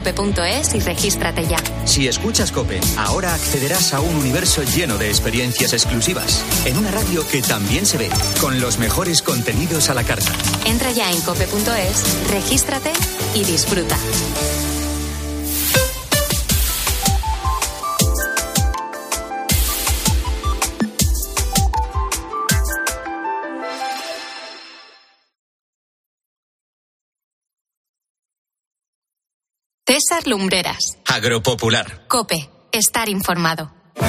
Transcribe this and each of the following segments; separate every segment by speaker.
Speaker 1: Cope.es y regístrate ya.
Speaker 2: Si escuchas Cope, ahora accederás a un universo lleno de experiencias exclusivas. En una radio que también se ve, con los mejores contenidos a la carta.
Speaker 1: Entra ya en cope.es, regístrate y disfruta. César Lumbreras.
Speaker 2: Agropopular.
Speaker 1: Cope. Estar informado.
Speaker 3: 9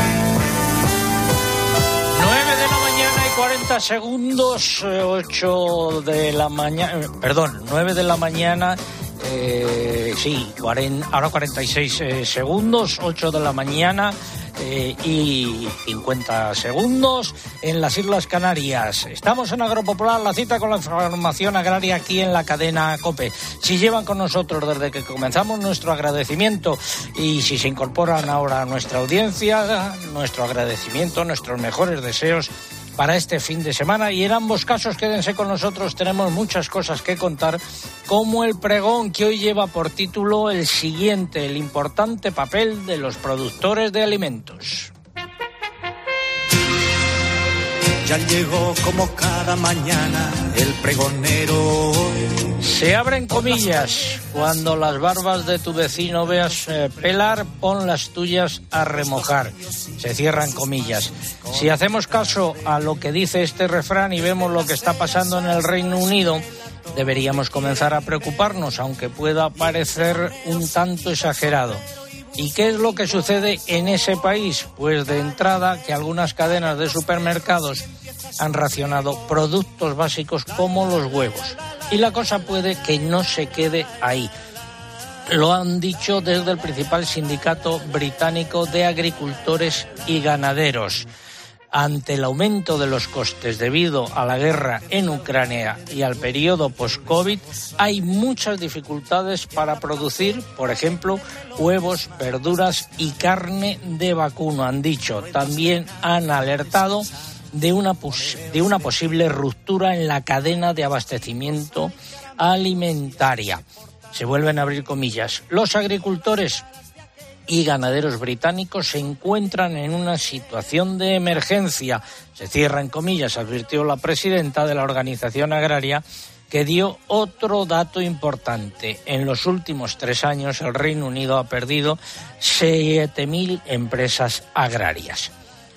Speaker 3: de la mañana y 40 segundos, 8 eh, de la mañana, eh, perdón, 9 de la mañana, eh, sí, 40, ahora 46 eh, segundos, 8 de la mañana. Eh, y 50 segundos en las Islas Canarias. Estamos en Agropopular, la cita con la información agraria aquí en la cadena COPE. Si llevan con nosotros desde que comenzamos nuestro agradecimiento y si se incorporan ahora a nuestra audiencia, nuestro agradecimiento, nuestros mejores deseos para este fin de semana y en ambos casos quédense con nosotros, tenemos muchas cosas que contar, como el pregón que hoy lleva por título el siguiente, el importante papel de los productores de alimentos.
Speaker 4: Ya llegó como cada mañana el pregonero.
Speaker 3: Se abren comillas. Cuando las barbas de tu vecino veas eh, pelar, pon las tuyas a remojar. Se cierran comillas. Si hacemos caso a lo que dice este refrán y vemos lo que está pasando en el Reino Unido, deberíamos comenzar a preocuparnos, aunque pueda parecer un tanto exagerado. ¿Y qué es lo que sucede en ese país? Pues de entrada que algunas cadenas de supermercados han racionado productos básicos como los huevos. Y la cosa puede que no se quede ahí. Lo han dicho desde el principal sindicato británico de agricultores y ganaderos. Ante el aumento de los costes debido a la guerra en Ucrania y al periodo post-COVID, hay muchas dificultades para producir, por ejemplo, huevos, verduras y carne de vacuno, han dicho. También han alertado de una, de una posible ruptura en la cadena de abastecimiento alimentaria. Se vuelven a abrir comillas. Los agricultores y ganaderos británicos se encuentran en una situación de emergencia. Se cierran comillas, advirtió la presidenta de la organización agraria que dio otro dato importante. En los últimos tres años el Reino Unido ha perdido 7.000 empresas agrarias.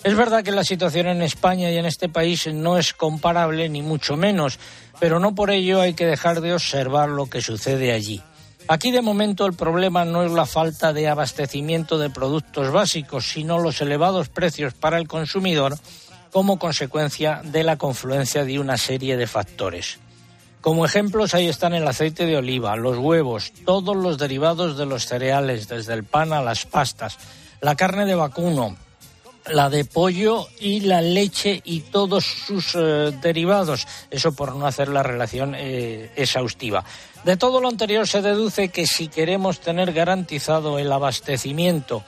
Speaker 3: Es verdad que la situación en España y en este país no es comparable, ni mucho menos, pero no por ello hay que dejar de observar lo que sucede allí. Aquí de momento el problema no es la falta de abastecimiento de productos básicos, sino los elevados precios para el consumidor como consecuencia de la confluencia de una serie de factores. Como ejemplos ahí están el aceite de oliva, los huevos, todos los derivados de los cereales, desde el pan a las pastas, la carne de vacuno, la de pollo y la leche y todos sus eh, derivados. Eso por no hacer la relación eh, exhaustiva. De todo lo anterior se deduce que si queremos tener garantizado el abastecimiento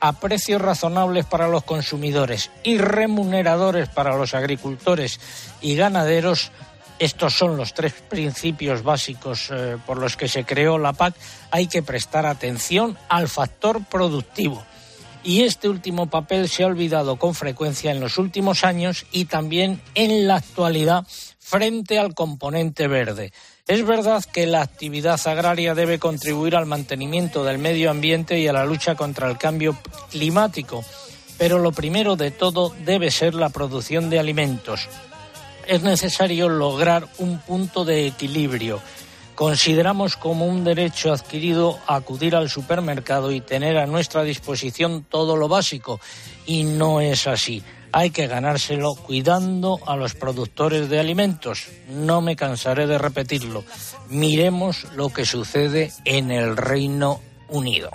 Speaker 3: a precios razonables para los consumidores y remuneradores para los agricultores y ganaderos, estos son los tres principios básicos eh, por los que se creó la PAC, hay que prestar atención al factor productivo y este último papel se ha olvidado con frecuencia en los últimos años y también en la actualidad frente al componente verde. Es verdad que la actividad agraria debe contribuir al mantenimiento del medio ambiente y a la lucha contra el cambio climático, pero lo primero de todo debe ser la producción de alimentos. Es necesario lograr un punto de equilibrio Consideramos como un derecho adquirido acudir al supermercado y tener a nuestra disposición todo lo básico, y no es así. Hay que ganárselo cuidando a los productores de alimentos. No me cansaré de repetirlo. Miremos lo que sucede en el Reino Unido.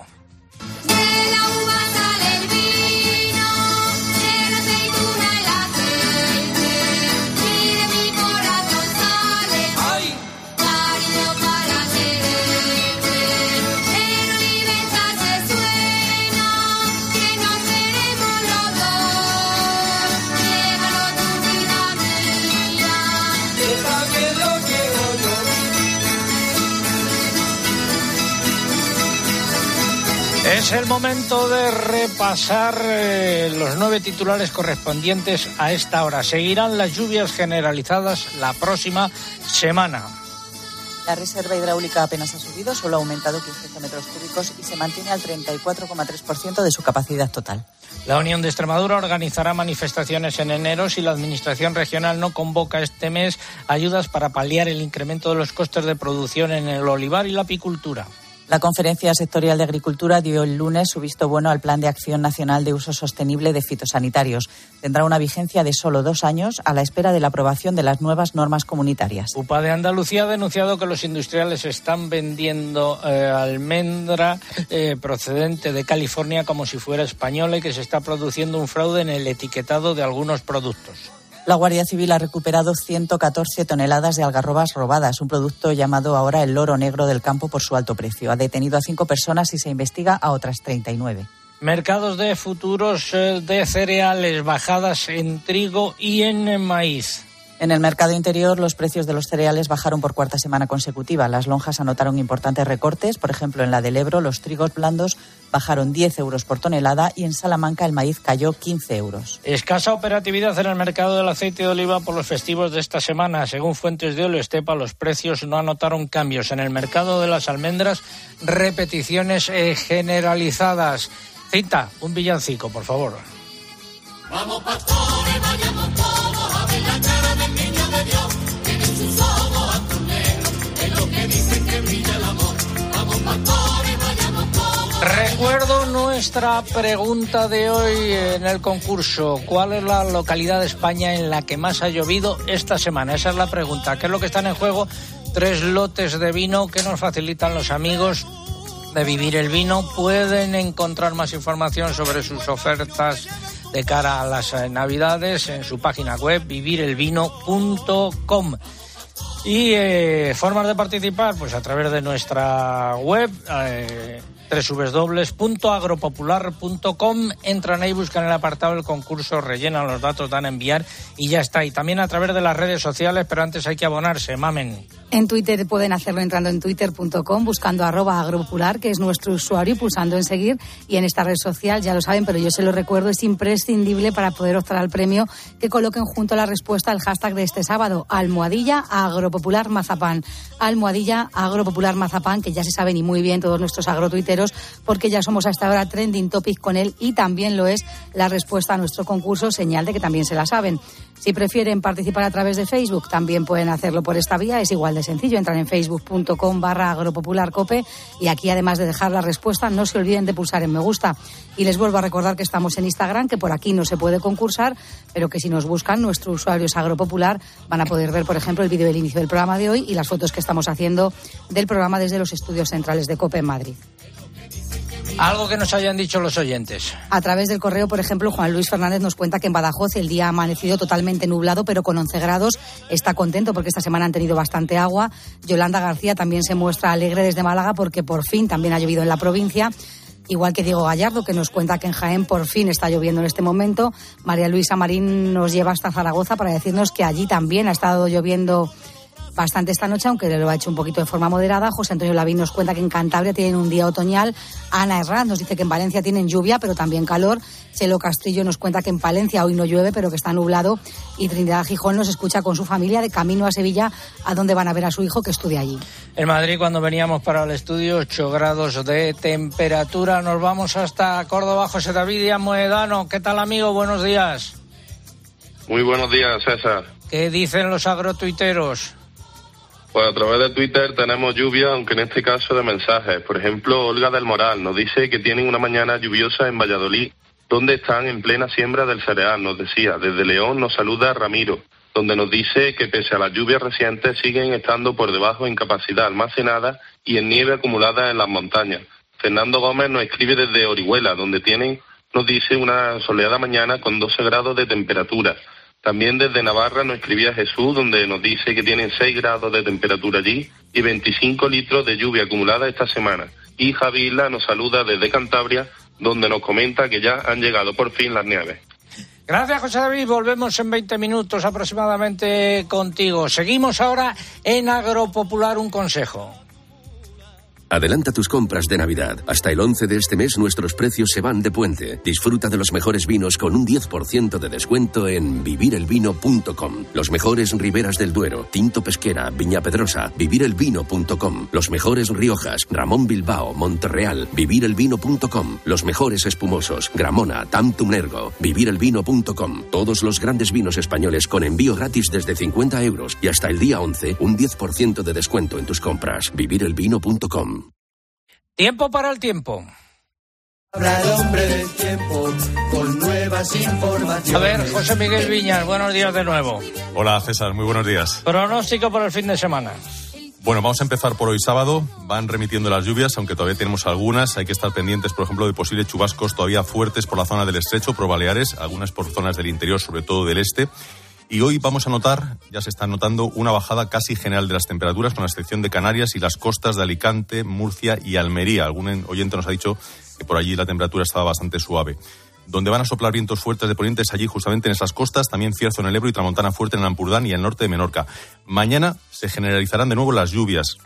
Speaker 3: Es el momento de repasar eh, los nueve titulares correspondientes a esta hora. Seguirán las lluvias generalizadas la próxima semana.
Speaker 5: La reserva hidráulica apenas ha subido, solo ha aumentado 15 metros cúbicos y se mantiene al 34,3% de su capacidad total.
Speaker 3: La Unión de Extremadura organizará manifestaciones en enero si la Administración regional no convoca este mes ayudas para paliar el incremento de los costes de producción en el olivar y la apicultura.
Speaker 5: La Conferencia Sectorial de Agricultura dio el lunes su visto bueno al Plan de Acción Nacional de Uso Sostenible de Fitosanitarios. Tendrá una vigencia de solo dos años a la espera de la aprobación de las nuevas normas comunitarias.
Speaker 3: UPA de Andalucía ha denunciado que los industriales están vendiendo eh, almendra eh, procedente de California como si fuera española y que se está produciendo un fraude en el etiquetado de algunos productos.
Speaker 5: La Guardia Civil ha recuperado 114 toneladas de algarrobas robadas, un producto llamado ahora el loro negro del campo por su alto precio. Ha detenido a cinco personas y se investiga a otras 39.
Speaker 3: Mercados de futuros eh, de cereales, bajadas en trigo y en maíz.
Speaker 5: En el mercado interior, los precios de los cereales bajaron por cuarta semana consecutiva. Las lonjas anotaron importantes recortes. Por ejemplo, en la del Ebro, los trigos blandos bajaron 10 euros por tonelada y en Salamanca el maíz cayó 15 euros.
Speaker 3: Escasa operatividad en el mercado del aceite de oliva por los festivos de esta semana. Según fuentes de Olo Estepa, los precios no anotaron cambios. En el mercado de las almendras, repeticiones eh, generalizadas. Cita, un villancico, por favor. Vamos, pastores, vayamos todos a ver la cara del niño de Dios. Tienen sus ojos azuleros, es lo que dicen que brilla el amor. Vamos, pastores. Recuerdo nuestra pregunta de hoy en el concurso. ¿Cuál es la localidad de España en la que más ha llovido esta semana? Esa es la pregunta. ¿Qué es lo que están en juego? Tres lotes de vino que nos facilitan los amigos de Vivir el Vino. Pueden encontrar más información sobre sus ofertas de cara a las eh, navidades en su página web vivirelvino.com. Y eh, formas de participar, pues a través de nuestra web, eh, www.agropopular.com. Entran ahí, buscan el apartado del concurso, rellenan los datos, dan a enviar y ya está. Y también a través de las redes sociales, pero antes hay que abonarse, mamen.
Speaker 6: En Twitter pueden hacerlo entrando en twitter.com, buscando arroba agropopular, que es nuestro usuario, y pulsando en seguir. Y en esta red social, ya lo saben, pero yo se lo recuerdo, es imprescindible para poder optar al premio que coloquen junto a la respuesta al hashtag de este sábado, almohadilla agropopular mazapán. Almohadilla agropopular mazapán, que ya se saben y muy bien todos nuestros porque ya somos hasta ahora trending topic con él y también lo es la respuesta a nuestro concurso, señal de que también se la saben. Si prefieren participar a través de Facebook, también pueden hacerlo por esta vía, es igual de sencillo. Entran en facebook.com barra agropopularcope y aquí además de dejar la respuesta no se olviden de pulsar en me gusta. Y les vuelvo a recordar que estamos en Instagram, que por aquí no se puede concursar, pero que si nos buscan nuestro usuario es agropopular, van a poder ver, por ejemplo, el vídeo del inicio del programa de hoy y las fotos que estamos haciendo del programa desde los estudios centrales de COPE en Madrid.
Speaker 3: Algo que nos hayan dicho los oyentes.
Speaker 6: A través del correo, por ejemplo, Juan Luis Fernández nos cuenta que en Badajoz el día ha amanecido totalmente nublado, pero con 11 grados. Está contento porque esta semana han tenido bastante agua. Yolanda García también se muestra alegre desde Málaga porque por fin también ha llovido en la provincia. Igual que Diego Gallardo, que nos cuenta que en Jaén por fin está lloviendo en este momento. María Luisa Marín nos lleva hasta Zaragoza para decirnos que allí también ha estado lloviendo bastante esta noche, aunque lo ha hecho un poquito de forma moderada. José Antonio Lavín nos cuenta que en Cantabria tienen un día otoñal. Ana Herrán nos dice que en Valencia tienen lluvia, pero también calor. Chelo Castillo nos cuenta que en Palencia hoy no llueve, pero que está nublado. Y Trinidad Gijón nos escucha con su familia de camino a Sevilla, a donde van a ver a su hijo que estudia allí.
Speaker 3: En Madrid, cuando veníamos para el estudio, 8 grados de temperatura. Nos vamos hasta Córdoba. José David Moedano, ¿qué tal, amigo? Buenos días.
Speaker 7: Muy buenos días, César.
Speaker 3: ¿Qué dicen los agrotuiteros?
Speaker 7: Pues a través de Twitter tenemos lluvia, aunque en este caso de mensajes. Por ejemplo, Olga del Moral nos dice que tienen una mañana lluviosa en Valladolid, donde están en plena siembra del cereal, nos decía. Desde León nos saluda Ramiro, donde nos dice que pese a las lluvias recientes siguen estando por debajo en capacidad almacenada y en nieve acumulada en las montañas. Fernando Gómez nos escribe desde Orihuela, donde tienen, nos dice, una soleada mañana con 12 grados de temperatura. También desde Navarra nos escribía Jesús, donde nos dice que tienen 6 grados de temperatura allí y 25 litros de lluvia acumulada esta semana. Y Javi Isla nos saluda desde Cantabria, donde nos comenta que ya han llegado por fin las nieves.
Speaker 3: Gracias, José David. Volvemos en 20 minutos aproximadamente contigo. Seguimos ahora en Agropopular un consejo.
Speaker 8: Adelanta tus compras de Navidad. Hasta el 11 de este mes nuestros precios se van de puente. Disfruta de los mejores vinos con un 10% de descuento en vivirelvino.com. Los mejores Riberas del Duero, Tinto Pesquera, Viña Pedrosa, vivirelvino.com. Los mejores Riojas, Ramón Bilbao, Monterreal, vivirelvino.com. Los mejores espumosos, Gramona, Tantum Ergo, vivirelvino.com. Todos los grandes vinos españoles con envío gratis desde 50 euros y hasta el día 11 un 10% de descuento en tus compras. vivirelvino.com.
Speaker 3: Tiempo para el tiempo.
Speaker 9: Habla el hombre del tiempo con nuevas informaciones.
Speaker 3: A ver, José Miguel Viñas, buenos días de nuevo.
Speaker 10: Hola César, muy buenos días.
Speaker 3: Pronóstico para el fin de semana.
Speaker 10: Bueno, vamos a empezar por hoy sábado. Van remitiendo las lluvias, aunque todavía tenemos algunas. Hay que estar pendientes, por ejemplo, de posibles chubascos todavía fuertes por la zona del estrecho, por Baleares, algunas por zonas del interior, sobre todo del este. Y hoy vamos a notar, ya se está notando, una bajada casi general de las temperaturas, con la excepción de Canarias y las costas de Alicante, Murcia y Almería. Algún oyente nos ha dicho que por allí la temperatura estaba bastante suave. Donde van a soplar vientos fuertes de ponientes allí, justamente en esas costas, también cierzo en el Ebro y tramontana fuerte en el Ampurdán y el norte de Menorca. Mañana se generalizarán de nuevo las lluvias,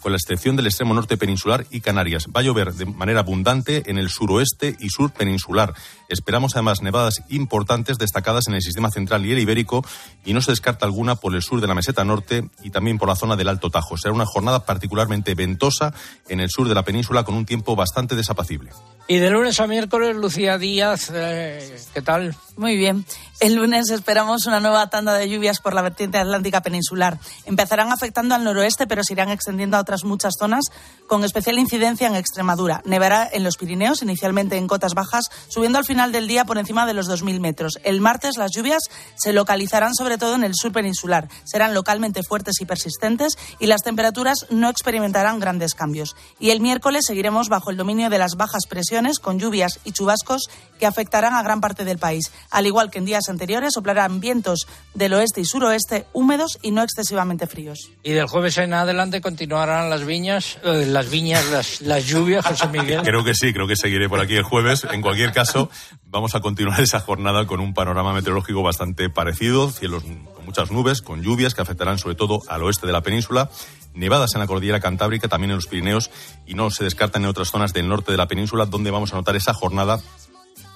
Speaker 10: con la excepción del extremo norte peninsular y Canarias. Va a llover de manera abundante en el suroeste y sur peninsular. Esperamos además nevadas importantes destacadas en el sistema central y el ibérico y no se descarta alguna por el sur de la meseta norte y también por la zona del Alto Tajo. Será una jornada particularmente ventosa en el sur de la península con un tiempo bastante desapacible.
Speaker 3: Y de lunes a miércoles, Lucía Díaz, eh, ¿qué tal?
Speaker 11: Muy bien. El lunes esperamos una nueva tanda de lluvias por la vertiente atlántica peninsular. Empezarán afectando al noroeste, pero se irán extendiendo a otras muchas zonas, con especial incidencia en Extremadura. Nevará en los Pirineos, inicialmente en cotas bajas, subiendo al final del día por encima de los 2.000 metros. El martes las lluvias se localizarán sobre todo en el sur peninsular. Serán localmente fuertes y persistentes y las temperaturas no experimentarán grandes cambios. Y el miércoles seguiremos bajo el dominio de las bajas presiones con lluvias y chubascos que afectarán a gran parte del país. Al igual que en días anteriores, soplarán vientos del oeste y suroeste húmedos y no excesivamente fríos.
Speaker 3: Y del jueves en adelante continuarán las viñas, eh, las viñas, las, las lluvias, José Miguel.
Speaker 10: Creo que sí, creo que seguiré por aquí el jueves. En cualquier caso, vamos a continuar esa jornada con un panorama meteorológico bastante parecido, cielos con muchas nubes, con lluvias que afectarán sobre todo al oeste de la península nevadas en la cordillera cantábrica, también en los Pirineos y no se descartan en otras zonas del norte de la península donde vamos a notar esa jornada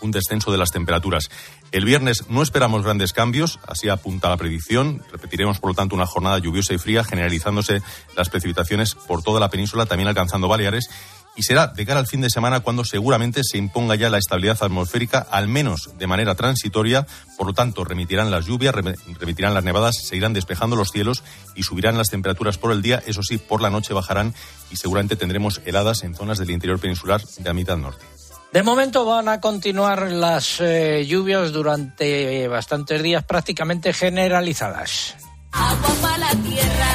Speaker 10: un descenso de las temperaturas. El viernes no esperamos grandes cambios, así apunta la predicción. Repetiremos, por lo tanto, una jornada lluviosa y fría, generalizándose las precipitaciones por toda la península, también alcanzando Baleares y será de cara al fin de semana cuando seguramente se imponga ya la estabilidad atmosférica, al menos de manera transitoria. Por lo tanto, remitirán las lluvias, remitirán las nevadas, se irán despejando los cielos y subirán las temperaturas por el día. Eso sí, por la noche bajarán y seguramente tendremos heladas en zonas del interior peninsular de la mitad norte.
Speaker 3: De momento van a continuar las eh, lluvias durante bastantes días prácticamente generalizadas.
Speaker 12: Agua para la tierra,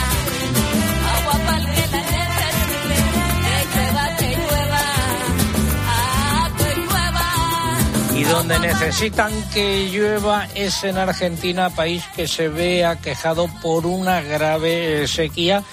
Speaker 3: Y donde necesitan que llueva es en Argentina, país que se ve aquejado por una grave eh, sequía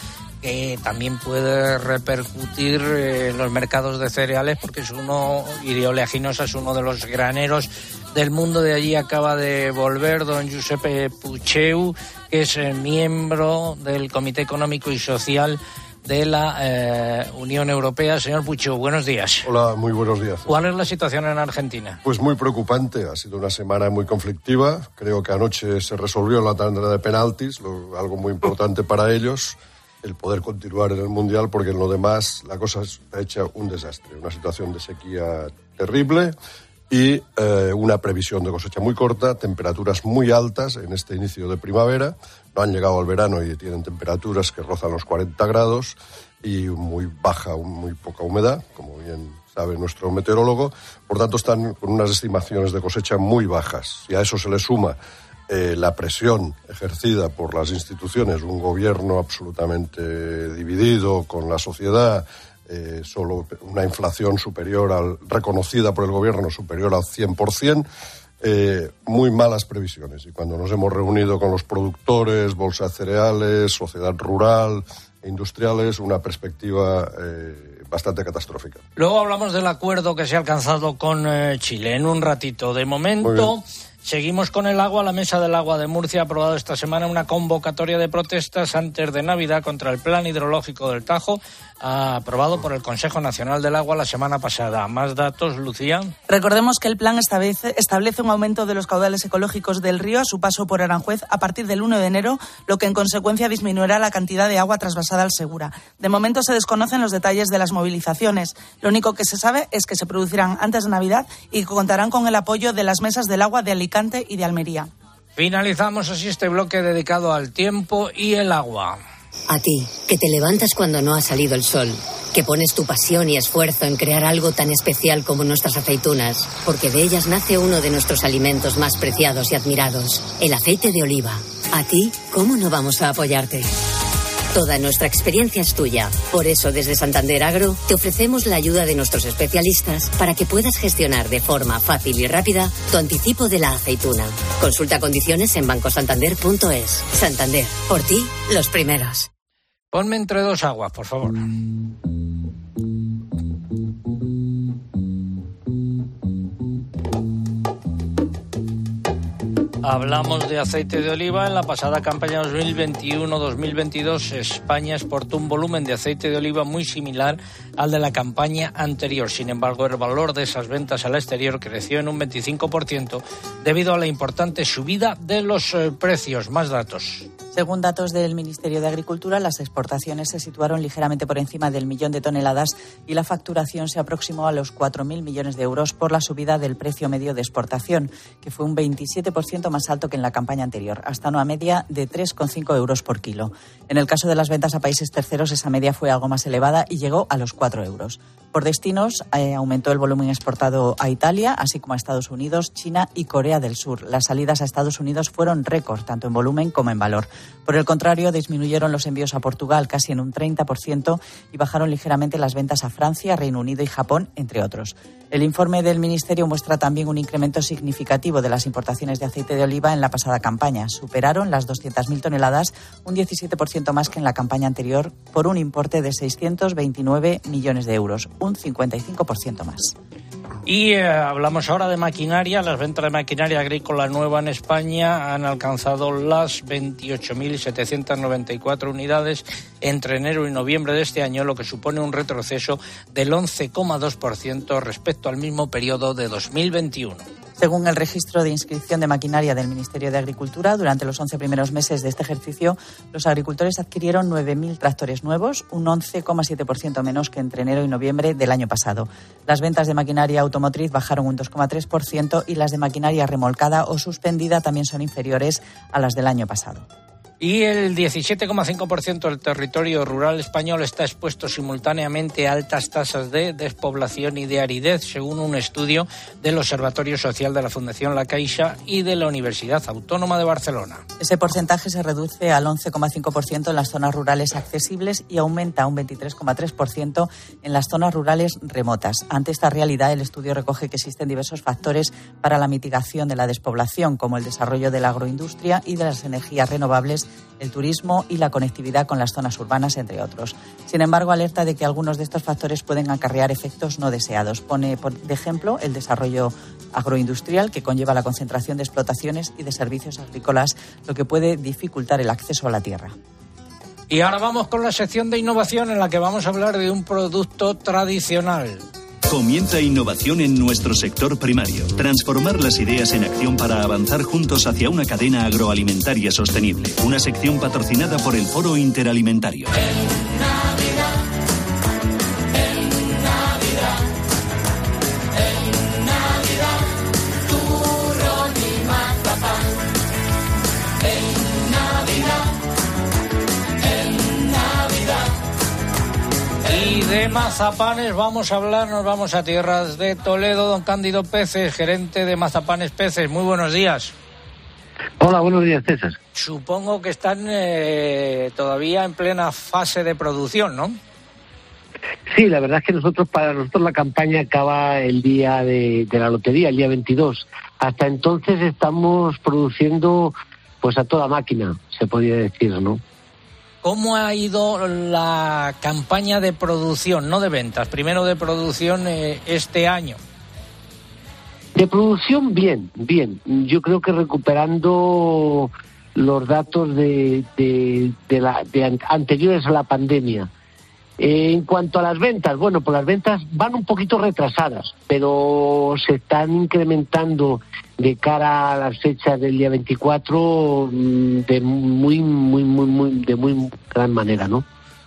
Speaker 3: que también puede repercutir en los mercados de cereales porque es uno, y de oleaginosa es uno de los graneros del mundo. De allí acaba de volver don Giuseppe Pucheu, que es eh, miembro del Comité Económico y Social de la eh, Unión Europea. Señor Pucheu, buenos días.
Speaker 13: Hola, muy buenos días.
Speaker 3: ¿Cuál es la situación en Argentina?
Speaker 13: Pues muy preocupante, ha sido una semana muy conflictiva. Creo que anoche se resolvió la tanda de penaltis, lo- algo muy importante para ellos, el poder continuar en el Mundial, porque en lo demás la cosa está hecha un desastre, una situación de sequía terrible y eh, una previsión de cosecha muy corta, temperaturas muy altas en este inicio de primavera, han llegado al verano y tienen temperaturas que rozan los 40 grados y muy baja, muy poca humedad, como bien sabe nuestro meteorólogo. Por tanto, están con unas estimaciones de cosecha muy bajas. Si a eso se le suma eh, la presión ejercida por las instituciones, un gobierno absolutamente dividido con la sociedad, eh, solo una inflación superior al reconocida por el gobierno superior al 100%, eh, muy malas previsiones. Y cuando nos hemos reunido con los productores, bolsa de cereales, sociedad rural, e industriales, una perspectiva eh, bastante catastrófica.
Speaker 3: Luego hablamos del acuerdo que se ha alcanzado con eh, Chile en un ratito. De momento, Seguimos con el agua. La Mesa del Agua de Murcia ha aprobado esta semana una convocatoria de protestas antes de Navidad contra el Plan Hidrológico del Tajo, aprobado por el Consejo Nacional del Agua la semana pasada. Más datos, Lucía.
Speaker 11: Recordemos que el plan establece, establece un aumento de los caudales ecológicos del río a su paso por Aranjuez a partir del 1 de enero, lo que en consecuencia disminuirá la cantidad de agua trasvasada al Segura. De momento se desconocen los detalles de las movilizaciones. Lo único que se sabe es que se producirán antes de Navidad y contarán con el apoyo de las mesas del agua de Alicante y de Almería.
Speaker 3: Finalizamos así este bloque dedicado al tiempo y el agua.
Speaker 14: A ti, que te levantas cuando no ha salido el sol, que pones tu pasión y esfuerzo en crear algo tan especial como nuestras aceitunas, porque de ellas nace uno de nuestros alimentos más preciados y admirados, el aceite de oliva. A ti, ¿cómo no vamos a apoyarte? Toda nuestra experiencia es tuya. Por eso, desde Santander Agro, te ofrecemos la ayuda de nuestros especialistas para que puedas gestionar de forma fácil y rápida tu anticipo de la aceituna. Consulta condiciones en bancosantander.es. Santander, por ti, los primeros.
Speaker 3: Ponme entre dos aguas, por favor. Hablamos de aceite de oliva. En la pasada campaña 2021-2022, España exportó un volumen de aceite de oliva muy similar al de la campaña anterior. Sin embargo, el valor de esas ventas al exterior creció en un 25% debido a la importante subida de los eh, precios. Más datos.
Speaker 5: Según datos del Ministerio de Agricultura, las exportaciones se situaron ligeramente por encima del millón de toneladas y la facturación se aproximó a los 4.000 millones de euros por la subida del precio medio de exportación, que fue un 27% más alto que en la campaña anterior, hasta una media de 3,5 euros por kilo. En el caso de las ventas a países terceros, esa media fue algo más elevada y llegó a los 4 euros. Por destinos, eh, aumentó el volumen exportado a Italia, así como a Estados Unidos, China y Corea del Sur. Las salidas a Estados Unidos fueron récord, tanto en volumen como en valor. Por el contrario, disminuyeron los envíos a Portugal casi en un 30% y bajaron ligeramente las ventas a Francia, Reino Unido y Japón, entre otros. El informe del Ministerio muestra también un incremento significativo de las importaciones de aceite de oliva en la pasada campaña. Superaron las 200.000 toneladas, un 17% más que en la campaña anterior, por un importe de 629 millones de euros, un 55% más.
Speaker 3: Y eh, hablamos ahora de maquinaria. Las ventas de maquinaria agrícola nueva en España han alcanzado las 28.794 unidades entre enero y noviembre de este año, lo que supone un retroceso del 11,2% respecto al mismo periodo de 2021.
Speaker 5: Según el registro de inscripción de maquinaria del Ministerio de Agricultura, durante los 11 primeros meses de este ejercicio, los agricultores adquirieron 9.000 tractores nuevos, un 11,7% menos que entre enero y noviembre del año pasado. Las ventas de maquinaria automotriz bajaron un 2,3% y las de maquinaria remolcada o suspendida también son inferiores a las del año pasado.
Speaker 3: Y el 17,5% del territorio rural español está expuesto simultáneamente a altas tasas de despoblación y de aridez, según un estudio del Observatorio Social de la Fundación La Caixa y de la Universidad Autónoma de Barcelona.
Speaker 5: Ese porcentaje se reduce al 11,5% en las zonas rurales accesibles y aumenta a un 23,3% en las zonas rurales remotas. Ante esta realidad, el estudio recoge que existen diversos factores para la mitigación de la despoblación, como el desarrollo de la agroindustria y de las energías renovables el turismo y la conectividad con las zonas urbanas, entre otros. Sin embargo, alerta de que algunos de estos factores pueden acarrear efectos no deseados. Pone, por ejemplo, el desarrollo agroindustrial, que conlleva la concentración de explotaciones y de servicios agrícolas, lo que puede dificultar el acceso a la tierra.
Speaker 3: Y ahora vamos con la sección de innovación en la que vamos a hablar de un producto tradicional.
Speaker 15: Comienza innovación en nuestro sector primario. Transformar las ideas en acción para avanzar juntos hacia una cadena agroalimentaria sostenible. Una sección patrocinada por el Foro Interalimentario.
Speaker 3: Mazapanes vamos a hablar, nos vamos a tierras de Toledo, don Cándido Peces, gerente de Mazapanes Peces. Muy buenos días.
Speaker 16: Hola, buenos días, César.
Speaker 3: Supongo que están eh, todavía en plena fase de producción, ¿no?
Speaker 16: Sí, la verdad es que nosotros, para nosotros la campaña acaba el día de, de la lotería, el día 22. Hasta entonces estamos produciendo pues a toda máquina, se podría decir, ¿no?
Speaker 3: ¿Cómo ha ido la campaña de producción, no de ventas, primero de producción eh, este año?
Speaker 16: De producción, bien, bien. Yo creo que recuperando los datos de, de, la, de an- anteriores a la pandemia. En cuanto a las ventas, bueno, pues las ventas van un poquito retrasadas, pero se están incrementando de cara a las fechas del día 24 mm, de muy, muy, muy, muy, de muy gran manera, ¿no?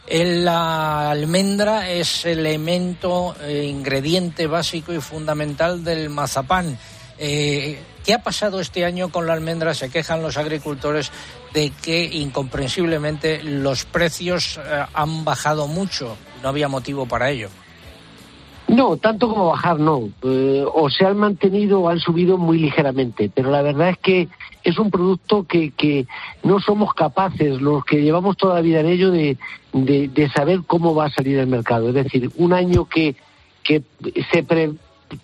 Speaker 3: La almendra es elemento, eh, ingrediente básico y fundamental del mazapán. Eh, ¿Qué ha pasado este año con la almendra? Se quejan los agricultores de que incomprensiblemente los precios eh, han bajado mucho. No había motivo para ello.
Speaker 16: No, tanto como bajar no. Eh, o se han mantenido o han subido muy ligeramente. Pero la verdad es que es un producto que, que no somos capaces, los que llevamos toda la vida en ello, de, de, saber cómo va a salir el mercado. Es decir, un año que, que se pre-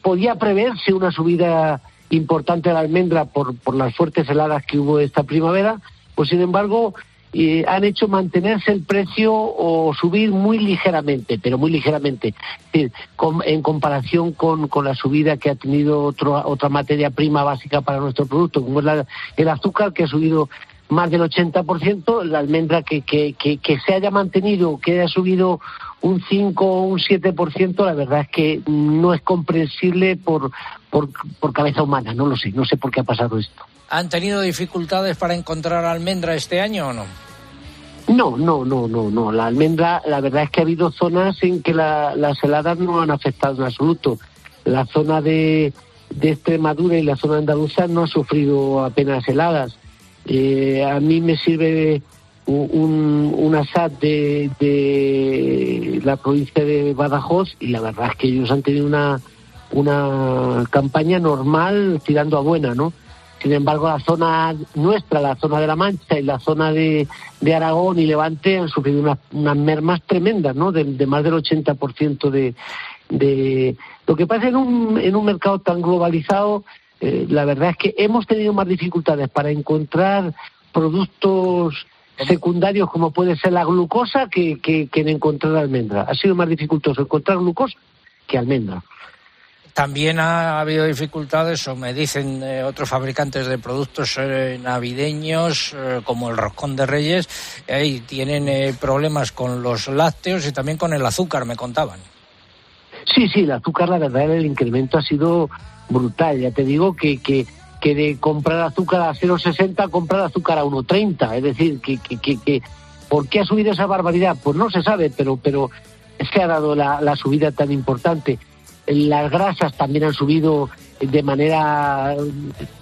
Speaker 16: podía preverse una subida importante de la almendra por, por las fuertes heladas que hubo esta primavera, pues sin embargo eh, han hecho mantenerse el precio o subir muy ligeramente, pero muy ligeramente, en comparación con, con la subida que ha tenido otro- otra materia prima básica para nuestro producto, como es el azúcar, que ha subido más del 80%, la almendra que, que, que, que se haya mantenido, que haya subido un 5 o un 7%, la verdad es que no es comprensible por, por, por cabeza humana, no lo sé, no sé por qué ha pasado esto.
Speaker 3: ¿Han tenido dificultades para encontrar almendra este año o no?
Speaker 16: No, no, no, no, no. La almendra, la verdad es que ha habido zonas en que la- las heladas no han afectado en absoluto. La zona de, de Extremadura y la zona andaluza no ha sufrido apenas heladas. Eh, a mí me sirve un, un, un asad de, de la provincia de Badajoz y la verdad es que ellos han tenido una, una campaña normal tirando a buena, ¿no? Sin embargo, la zona nuestra, la zona de La Mancha y la zona de, Aragón y Levante han sufrido unas, mermas tremendas, ¿no? De, más del 80% de. Lo que pasa en un, mercado tan globalizado, eh, la verdad es que hemos tenido más dificultades para encontrar productos secundarios como puede ser la glucosa que, que en encontrar almendra. Ha sido más dificultoso encontrar glucosa que almendra.
Speaker 3: También ha habido dificultades, o me dicen eh, otros fabricantes de productos eh, navideños, eh, como el roscón de Reyes, y tienen eh, problemas con los lácteos y también con el azúcar, me contaban.
Speaker 16: Sí, sí, el azúcar, la verdad, el incremento ha sido brutal. Ya te digo que, que, que de comprar azúcar a 0,60 comprar azúcar a 1,30. Es decir, que, que, que, que ¿por qué ha subido esa barbaridad? Pues no se sabe, pero, pero se ha dado la, la subida tan importante. Las grasas también han subido de manera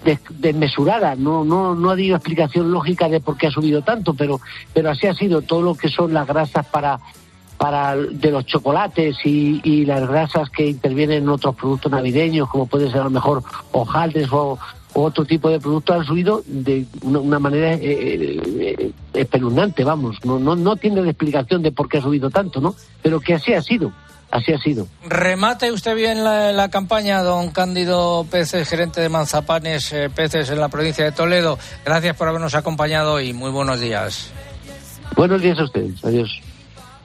Speaker 16: des- desmesurada. No, no, no ha habido explicación lógica de por qué ha subido tanto, pero, pero así ha sido todo lo que son las grasas para, para de los chocolates y, y las grasas que intervienen en otros productos navideños, como puede ser a lo mejor hojaldres o, otro tipo de productos, han subido de una, una manera eh, eh, espeluznante, vamos. No, no, no tiene explicación de por qué ha subido tanto, ¿no? Pero que así ha sido, así ha sido.
Speaker 3: Remate usted bien la, la campaña, don Cándido Peces, gerente de Manzapanes eh, Peces en la provincia de Toledo. Gracias por habernos acompañado y muy buenos días.
Speaker 16: Buenos días a ustedes, adiós.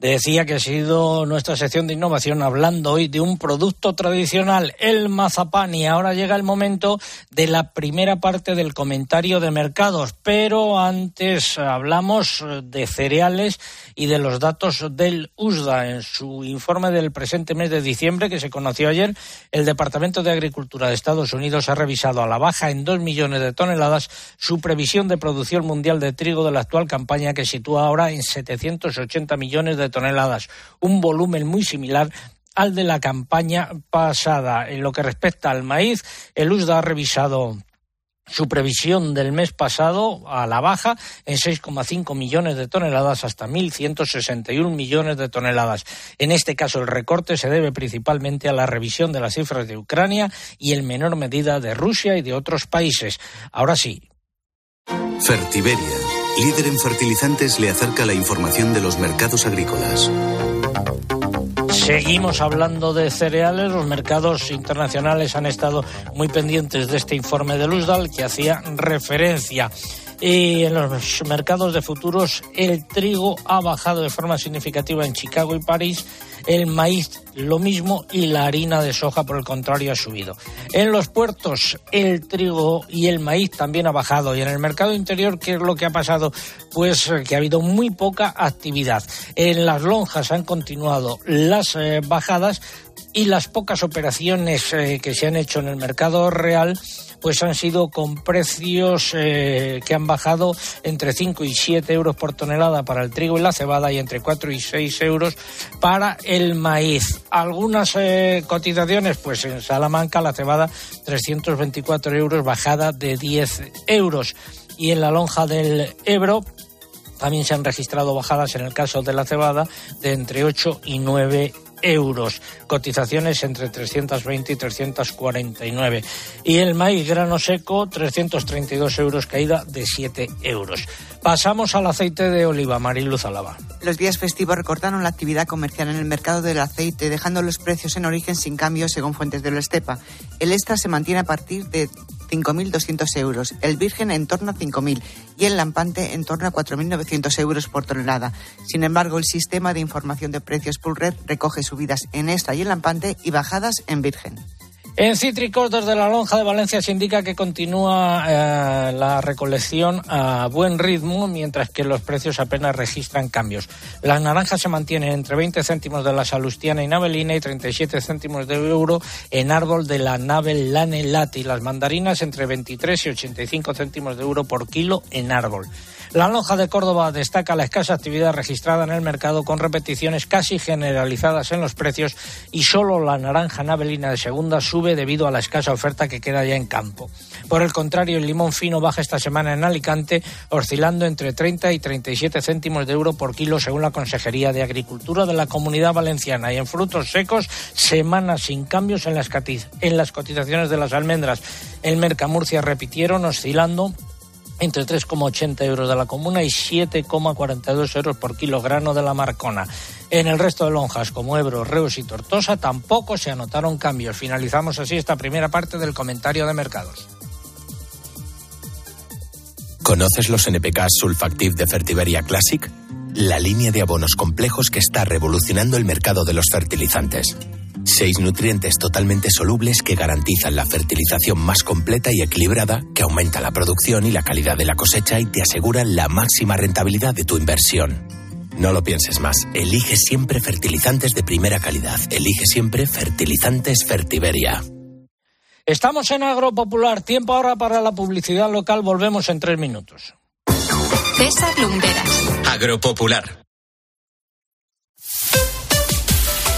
Speaker 3: Decía que ha sido nuestra sección de innovación hablando hoy de un producto tradicional, el mazapán, y ahora llega el momento de la primera parte del comentario de mercados. Pero antes hablamos eh, de cereales y de los datos del USDA. En su informe del presente mes de diciembre, que se conoció ayer, el Departamento de Agricultura de Estados Unidos ha revisado a la baja en dos millones de toneladas su previsión de producción mundial de trigo de la actual campaña, que sitúa ahora en 780 millones de toneladas, un volumen muy similar al de la campaña pasada. En lo que respecta al maíz, el USDA ha revisado su previsión del mes pasado a la baja en 6,5 millones de toneladas hasta 1.161 millones de toneladas. En este caso, el recorte se debe principalmente a la revisión de las cifras de Ucrania y en menor medida de Rusia y de otros países. Ahora sí.
Speaker 17: Fertiberia, líder en fertilizantes, le acerca la información de los mercados agrícolas.
Speaker 3: Seguimos hablando de cereales. Los mercados internacionales han estado muy pendientes de este informe de Luzdal que hacía referencia. Y en los mercados de futuros el trigo ha bajado de forma significativa en Chicago y París, el maíz lo mismo y la harina de soja por el contrario ha subido. En los puertos el trigo y el maíz también ha bajado y en el mercado interior ¿qué es lo que ha pasado? Pues que ha habido muy poca actividad. En las lonjas han continuado las eh, bajadas y las pocas operaciones eh, que se han hecho en el mercado real pues han sido con precios eh, que han bajado entre 5 y 7 euros por tonelada para el trigo y la cebada y entre 4 y 6 euros para el maíz. Algunas eh, cotizaciones, pues en Salamanca la cebada 324 euros, bajada de 10 euros. Y en la lonja del Ebro también se han registrado bajadas en el caso de la cebada de entre 8 y 9 euros. Cotizaciones entre 320 y 349. Y el maíz grano seco, 332 euros, caída de 7 euros. Pasamos al aceite de oliva, Mariluz Alaba.
Speaker 18: Los días festivos recortaron la actividad comercial en el mercado del aceite, dejando los precios en origen sin cambio según fuentes de la Estepa. El extra se mantiene a partir de 5.200 euros, el virgen en torno a 5.000 y el lampante en torno a 4.900 euros por tonelada. Sin embargo, el sistema de información de precios Pulred recoge subidas en extra y en lampante y bajadas en virgen.
Speaker 3: En cítricos, desde la lonja de Valencia se indica que continúa eh, la recolección a buen ritmo, mientras que los precios apenas registran cambios. Las naranjas se mantienen entre 20 céntimos de la salustiana y navelina y 37 céntimos de euro en árbol de la navel lane lati. Las mandarinas entre 23 y 85 céntimos de euro por kilo en árbol. La lonja de Córdoba destaca la escasa actividad registrada en el mercado con repeticiones casi generalizadas en los precios y solo la naranja navelina de segunda sube debido a la escasa oferta que queda ya en campo. Por el contrario, el limón fino baja esta semana en Alicante, oscilando entre 30 y 37 céntimos de euro por kilo según la Consejería de Agricultura de la Comunidad Valenciana. Y en frutos secos, semanas sin cambios en las, en las cotizaciones de las almendras. El Mercamurcia repitieron, oscilando entre 3,80 euros de la comuna y 7,42 euros por kilogramo de la marcona. En el resto de lonjas, como Ebro, Reus y Tortosa, tampoco se anotaron cambios. Finalizamos así esta primera parte del comentario de mercados.
Speaker 19: ¿Conoces los NPK Sulfactive de Fertiberia Classic? La línea de abonos complejos que está revolucionando el mercado de los fertilizantes. Seis nutrientes totalmente solubles que garantizan la fertilización más completa y equilibrada, que aumenta la producción y la calidad de la cosecha y te aseguran la máxima rentabilidad de tu inversión. No lo pienses más. Elige siempre fertilizantes de primera calidad. Elige siempre fertilizantes Fertiberia.
Speaker 3: Estamos en Agropopular. Tiempo ahora para la publicidad local. Volvemos en tres minutos.
Speaker 1: César Lumberas.
Speaker 2: Agropopular.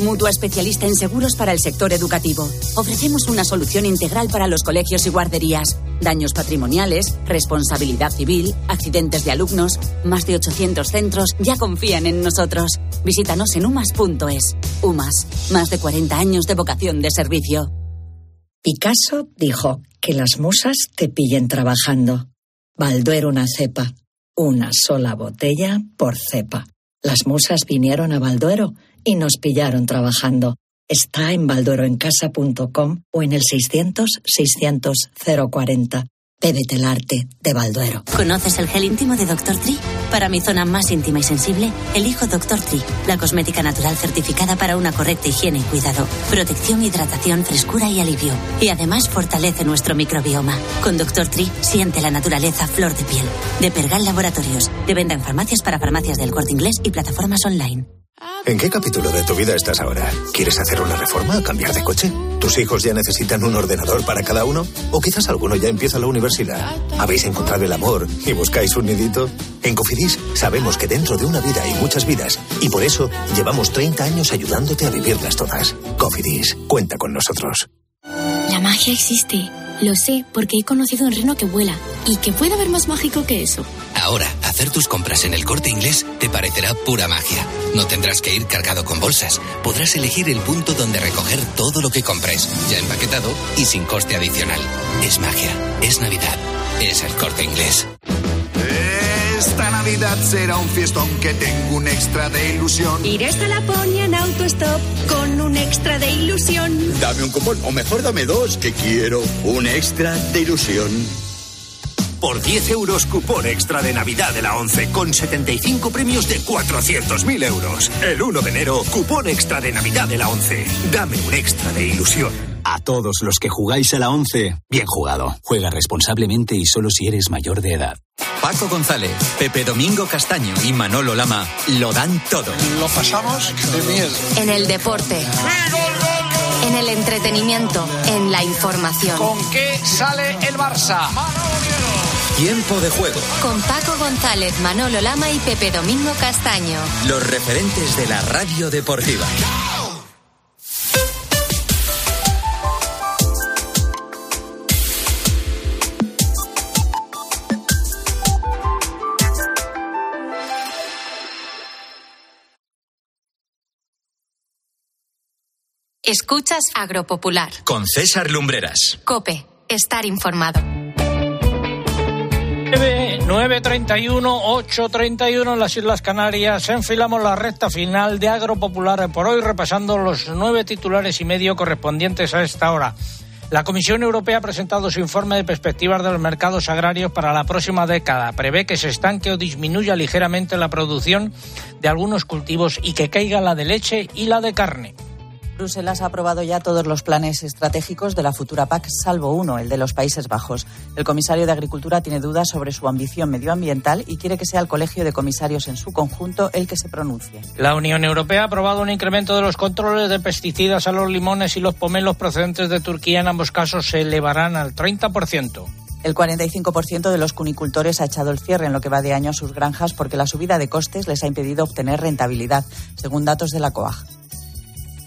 Speaker 20: mutua especialista en seguros para el sector educativo. Ofrecemos una solución integral para los colegios y guarderías. Daños patrimoniales, responsabilidad civil, accidentes de alumnos. Más de 800 centros ya confían en nosotros. Visítanos en umas.es. UMAS, más de 40 años de vocación de servicio.
Speaker 21: Picasso dijo que las musas te pillen trabajando. Balduero una cepa. Una sola botella por cepa. Las musas vinieron a Balduero y nos pillaron trabajando. Está en baldueroencasa.com o en el 600-600-040. Bébete el arte de Balduero.
Speaker 20: ¿Conoces el gel íntimo de Dr. Tree? Para mi zona más íntima y sensible, elijo Dr. Tree, la cosmética natural certificada para una correcta higiene y cuidado, protección, hidratación, frescura y alivio. Y además fortalece nuestro microbioma. Con Dr. Tree siente la naturaleza flor de piel. De Pergal Laboratorios, de venta en farmacias para farmacias del corte inglés y plataformas online.
Speaker 22: ¿En qué capítulo de tu vida estás ahora? ¿Quieres hacer una reforma? ¿Cambiar de coche? ¿Tus hijos ya necesitan un ordenador para cada uno? ¿O quizás alguno ya empieza la universidad? ¿Habéis encontrado el amor y buscáis un nidito? En Cofidis sabemos que dentro de una vida hay muchas vidas y por eso llevamos 30 años ayudándote a vivirlas todas. Cofidis, cuenta con nosotros.
Speaker 23: La magia existe. Lo sé porque he conocido un reno que vuela. ¿Y que puede haber más mágico que eso?
Speaker 24: Ahora, hacer tus compras en el corte inglés te parecerá pura magia. No tendrás que ir cargado con bolsas. Podrás elegir el punto donde recoger todo lo que compres, ya empaquetado y sin coste adicional. Es magia, es Navidad, es el corte inglés.
Speaker 25: Esta Navidad será un fiestón que tengo un extra de ilusión.
Speaker 26: Iré hasta Laponia en autostop con un extra de ilusión.
Speaker 27: Dame un cupón, o mejor dame dos, que quiero un extra de ilusión.
Speaker 9: Por 10 euros, cupón extra de Navidad de la 11 con 75 premios de 400.000 euros. El 1 de enero, cupón extra de Navidad de la 11. Dame un extra de ilusión.
Speaker 28: A todos los que jugáis a la 11, bien jugado. Juega responsablemente y solo si eres mayor de edad.
Speaker 2: Paco González, Pepe Domingo Castaño y Manolo Lama lo dan todo.
Speaker 3: Lo pasamos de miedo.
Speaker 1: En el deporte. En el entretenimiento. En la información.
Speaker 3: ¿Con qué sale el Barça?
Speaker 2: Tiempo de juego.
Speaker 1: Con Paco González, Manolo Lama y Pepe Domingo Castaño.
Speaker 2: Los referentes de la radio deportiva.
Speaker 1: Escuchas Agropopular.
Speaker 2: Con César Lumbreras.
Speaker 1: Cope. Estar informado.
Speaker 3: 9.31, 8.31 en las Islas Canarias. Enfilamos la recta final de Agropopular por hoy, repasando los nueve titulares y medio correspondientes a esta hora. La Comisión Europea ha presentado su informe de perspectivas de los mercados agrarios para la próxima década. Prevé que se estanque o disminuya ligeramente la producción de algunos cultivos y que caiga la de leche y la de carne.
Speaker 5: Bruselas ha aprobado ya todos los planes estratégicos de la futura PAC, salvo uno, el de los Países Bajos. El comisario de Agricultura tiene dudas sobre su ambición medioambiental y quiere que sea el Colegio de Comisarios en su conjunto el que se pronuncie.
Speaker 3: La Unión Europea ha aprobado un incremento de los controles de pesticidas a los limones y los pomelos procedentes de Turquía. En ambos casos se elevarán al 30%.
Speaker 5: El 45% de los cunicultores ha echado el cierre en lo que va de año a sus granjas porque la subida de costes les ha impedido obtener rentabilidad, según datos de la COAG.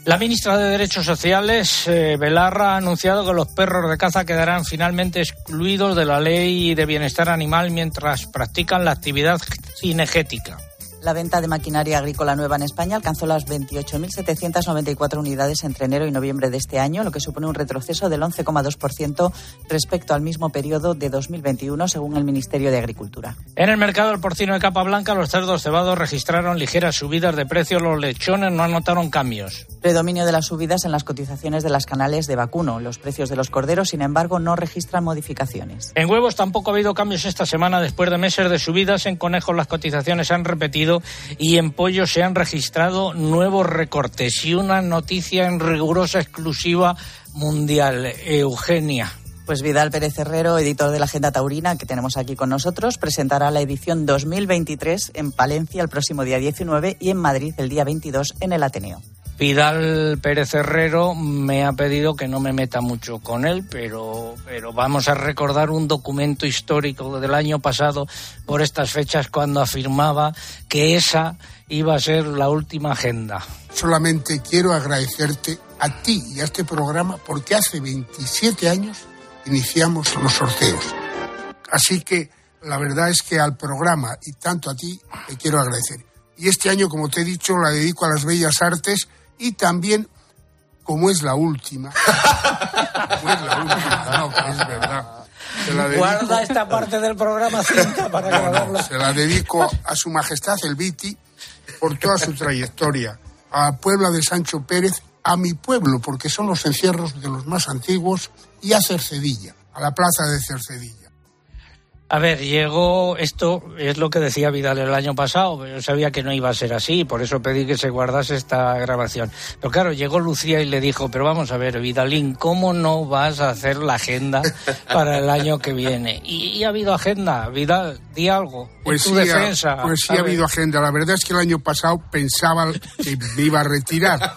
Speaker 3: La ministra de Derechos Sociales, eh, Belarra, ha anunciado que los perros de caza quedarán finalmente excluidos de la ley de bienestar animal mientras practican la actividad cinegética.
Speaker 5: La venta de maquinaria agrícola nueva en España alcanzó las 28.794 unidades entre enero y noviembre de este año, lo que supone un retroceso del 11,2% respecto al mismo periodo de 2021, según el Ministerio de Agricultura.
Speaker 3: En el mercado del porcino de capa blanca, los cerdos cebados registraron ligeras subidas de precios, los lechones no anotaron cambios.
Speaker 5: Predominio de las subidas en las cotizaciones de las canales de vacuno. Los precios de los corderos, sin embargo, no registran modificaciones.
Speaker 3: En huevos tampoco ha habido cambios esta semana después de meses de subidas. En conejos las cotizaciones han repetido y en pollo se han registrado nuevos recortes. Y una noticia en rigurosa exclusiva mundial. Eugenia.
Speaker 5: Pues Vidal Pérez Herrero, editor de la Agenda Taurina, que tenemos aquí con nosotros, presentará la edición 2023 en Palencia el próximo día 19 y en Madrid el día 22 en el Ateneo.
Speaker 3: Vidal Pérez Herrero me ha pedido que no me meta mucho con él, pero, pero vamos a recordar un documento histórico del año pasado por estas fechas cuando afirmaba que esa iba a ser la última agenda.
Speaker 29: Solamente quiero agradecerte a ti y a este programa porque hace 27 años iniciamos los sorteos. Así que la verdad es que al programa y tanto a ti te quiero agradecer. Y este año, como te he dicho, la dedico a las bellas artes y también, como es la última, como es la última, no, es verdad. Se la dedico-
Speaker 3: Guarda esta parte del programa cinta para
Speaker 29: No, no,
Speaker 3: grabarla.
Speaker 29: se la dedico a su majestad el Viti por toda su trayectoria, a Puebla de Sancho Pérez, a mi pueblo, porque son los encierros de los más antiguos, y a Cercedilla, a la plaza de Cercedilla.
Speaker 3: A ver, llegó esto, es lo que decía Vidal el año pasado, yo sabía que no iba a ser así, por eso pedí que se guardase esta grabación. Pero claro, llegó Lucía y le dijo, pero vamos a ver, Vidalín, ¿cómo no vas a hacer la agenda para el año que viene? Y, ha habido agenda, Vidal, di algo.
Speaker 29: Pues,
Speaker 3: tu
Speaker 29: sí,
Speaker 3: defensa,
Speaker 29: pues sí ha habido agenda. La verdad es que el año pasado pensaba que me iba a retirar,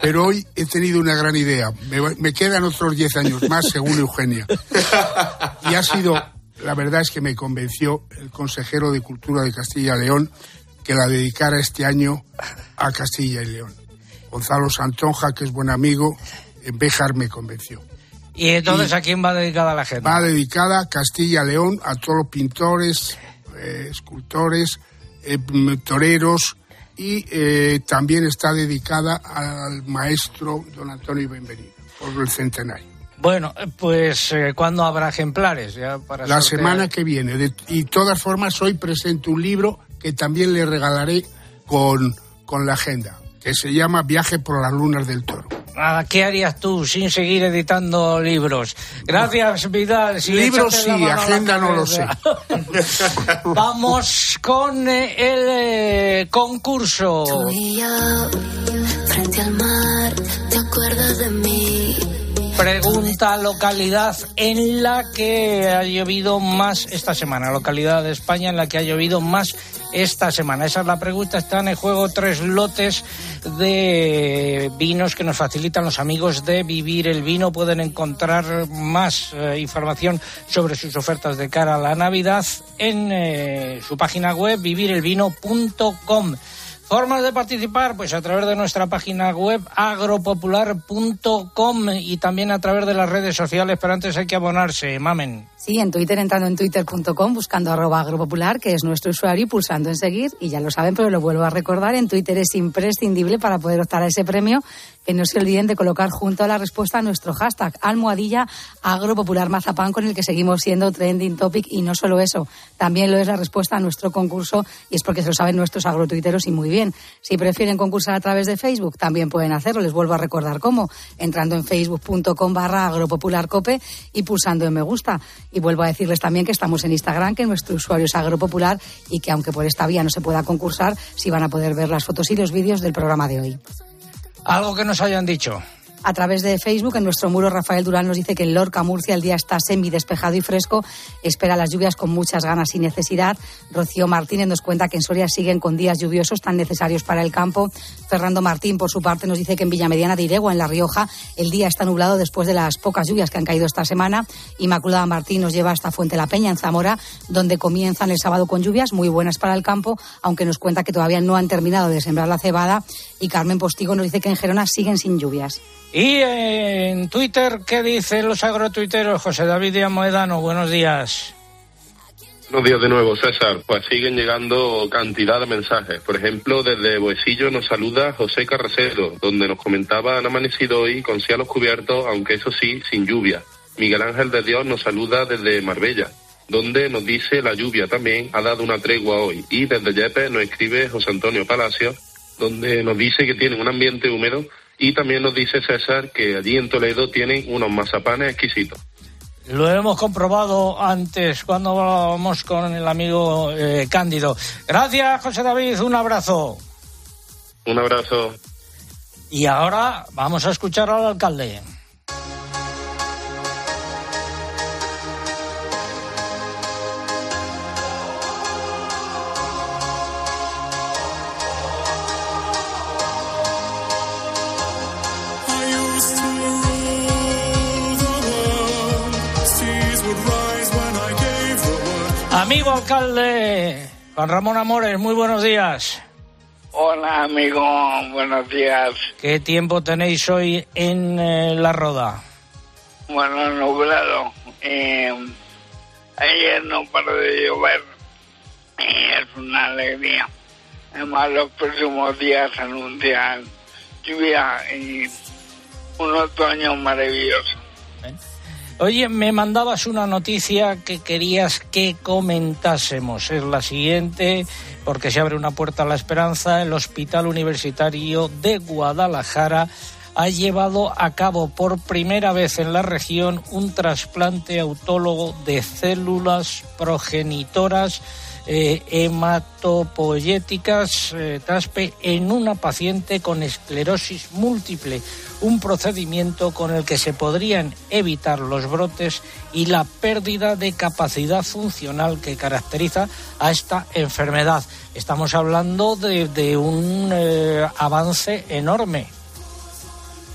Speaker 29: pero hoy he tenido una gran idea. Me, me quedan otros 10 años más, según Eugenia. Y ha sido la verdad es que me convenció el consejero de Cultura de Castilla y León que la dedicara este año a Castilla y León. Gonzalo Santonja, que es buen amigo, en Béjar me convenció.
Speaker 3: ¿Y entonces a quién va dedicada la gente?
Speaker 29: Va dedicada a Castilla y León, a todos los pintores, eh, escultores, eh, toreros y eh, también está dedicada al maestro don Antonio Benvenido por el centenario.
Speaker 3: Bueno, pues eh, ¿cuándo habrá ejemplares?
Speaker 29: la semana que viene. y de todas formas, hoy presento un libro que también le regalaré con, con la agenda, que se llama Viaje por las lunas del toro.
Speaker 3: ¿Qué harías tú sin seguir editando libros? Gracias, Vidal.
Speaker 29: libros sí, agenda no lo sé.
Speaker 3: Vamos con eh, el eh, concurso.
Speaker 30: frente al mar, ¿te acuerdas de mí?
Speaker 3: Pregunta localidad en la que ha llovido más esta semana, localidad de España en la que ha llovido más esta semana. Esa es la pregunta. Están en juego tres lotes de vinos que nos facilitan los amigos de Vivir el Vino. Pueden encontrar más eh, información sobre sus ofertas de cara a la Navidad en eh, su página web vivirelvino.com. Formas de participar, pues a través de nuestra página web agropopular.com y también a través de las redes sociales, pero antes hay que abonarse, mamen.
Speaker 6: Sí, en Twitter entrando en twitter.com, buscando arroba agropopular, que es nuestro usuario, y pulsando en seguir, y ya lo saben, pero lo vuelvo a recordar, en Twitter es imprescindible para poder optar a ese premio que no se olviden de colocar junto a la respuesta nuestro hashtag almohadilla agropopular mazapán con el que seguimos siendo trending topic y no solo eso, también lo es la respuesta a nuestro concurso y es porque se lo saben nuestros agrotuiteros y muy bien. Si prefieren concursar a través de Facebook, también pueden hacerlo. Les vuelvo a recordar cómo, entrando en facebook.com barra agropopularcope y pulsando en me gusta. Y vuelvo a decirles también que estamos en Instagram, que nuestro usuario es agropopular y que aunque por esta vía no se pueda concursar, sí van a poder ver las fotos y los vídeos del programa de hoy.
Speaker 3: Algo que nos hayan dicho
Speaker 6: a través de Facebook. En nuestro muro, Rafael Durán nos dice que en Lorca, Murcia, el día está semi despejado y fresco. Espera las lluvias con muchas ganas y necesidad. Rocío Martínez nos cuenta que en Soria siguen con días lluviosos tan necesarios para el campo. Fernando Martín, por su parte, nos dice que en Villamediana de Iregua, en La Rioja, el día está nublado después de las pocas lluvias que han caído esta semana. Inmaculada Martín nos lleva hasta Fuente la Peña, en Zamora, donde comienzan el sábado con lluvias muy buenas para el campo, aunque nos cuenta que todavía no han terminado de sembrar la cebada. Y Carmen Postigo nos dice que en Gerona siguen sin lluvias.
Speaker 3: Y en Twitter, ¿qué dicen los agrotuiteros? José David Díaz Moedano, buenos días.
Speaker 7: Buenos días de nuevo, César. Pues siguen llegando cantidad de mensajes. Por ejemplo, desde Boesillo nos saluda José Carracero, donde nos comentaba han amanecido hoy con cielos cubiertos, aunque eso sí, sin lluvia. Miguel Ángel de Dios nos saluda desde Marbella, donde nos dice la lluvia también ha dado una tregua hoy. Y desde Yepes nos escribe José Antonio Palacio, donde nos dice que tiene un ambiente húmedo y también nos dice César que allí en Toledo tienen unos mazapanes exquisitos.
Speaker 3: Lo hemos comprobado antes cuando vamos con el amigo eh, Cándido. Gracias, José David. Un abrazo.
Speaker 7: Un abrazo.
Speaker 3: Y ahora vamos a escuchar al alcalde. Alcalde, Juan Ramón Amores, muy buenos días.
Speaker 31: Hola amigo, buenos días.
Speaker 3: ¿Qué tiempo tenéis hoy en eh, La Roda?
Speaker 31: Bueno, nublado. Eh, ayer no paró de llover. es una alegría. Además, los próximos días anuncian lluvia y un otoño maravilloso.
Speaker 3: Oye, me mandabas una noticia que querías que comentásemos. Es la siguiente, porque se abre una puerta a la esperanza. El Hospital Universitario de Guadalajara ha llevado a cabo por primera vez en la región un trasplante autólogo de células progenitoras eh, hematopoyéticas eh, TASPE en una paciente con esclerosis múltiple, un procedimiento con el que se podrían evitar los brotes y la pérdida de capacidad funcional que caracteriza a esta enfermedad. Estamos hablando de, un eh, avance enorme.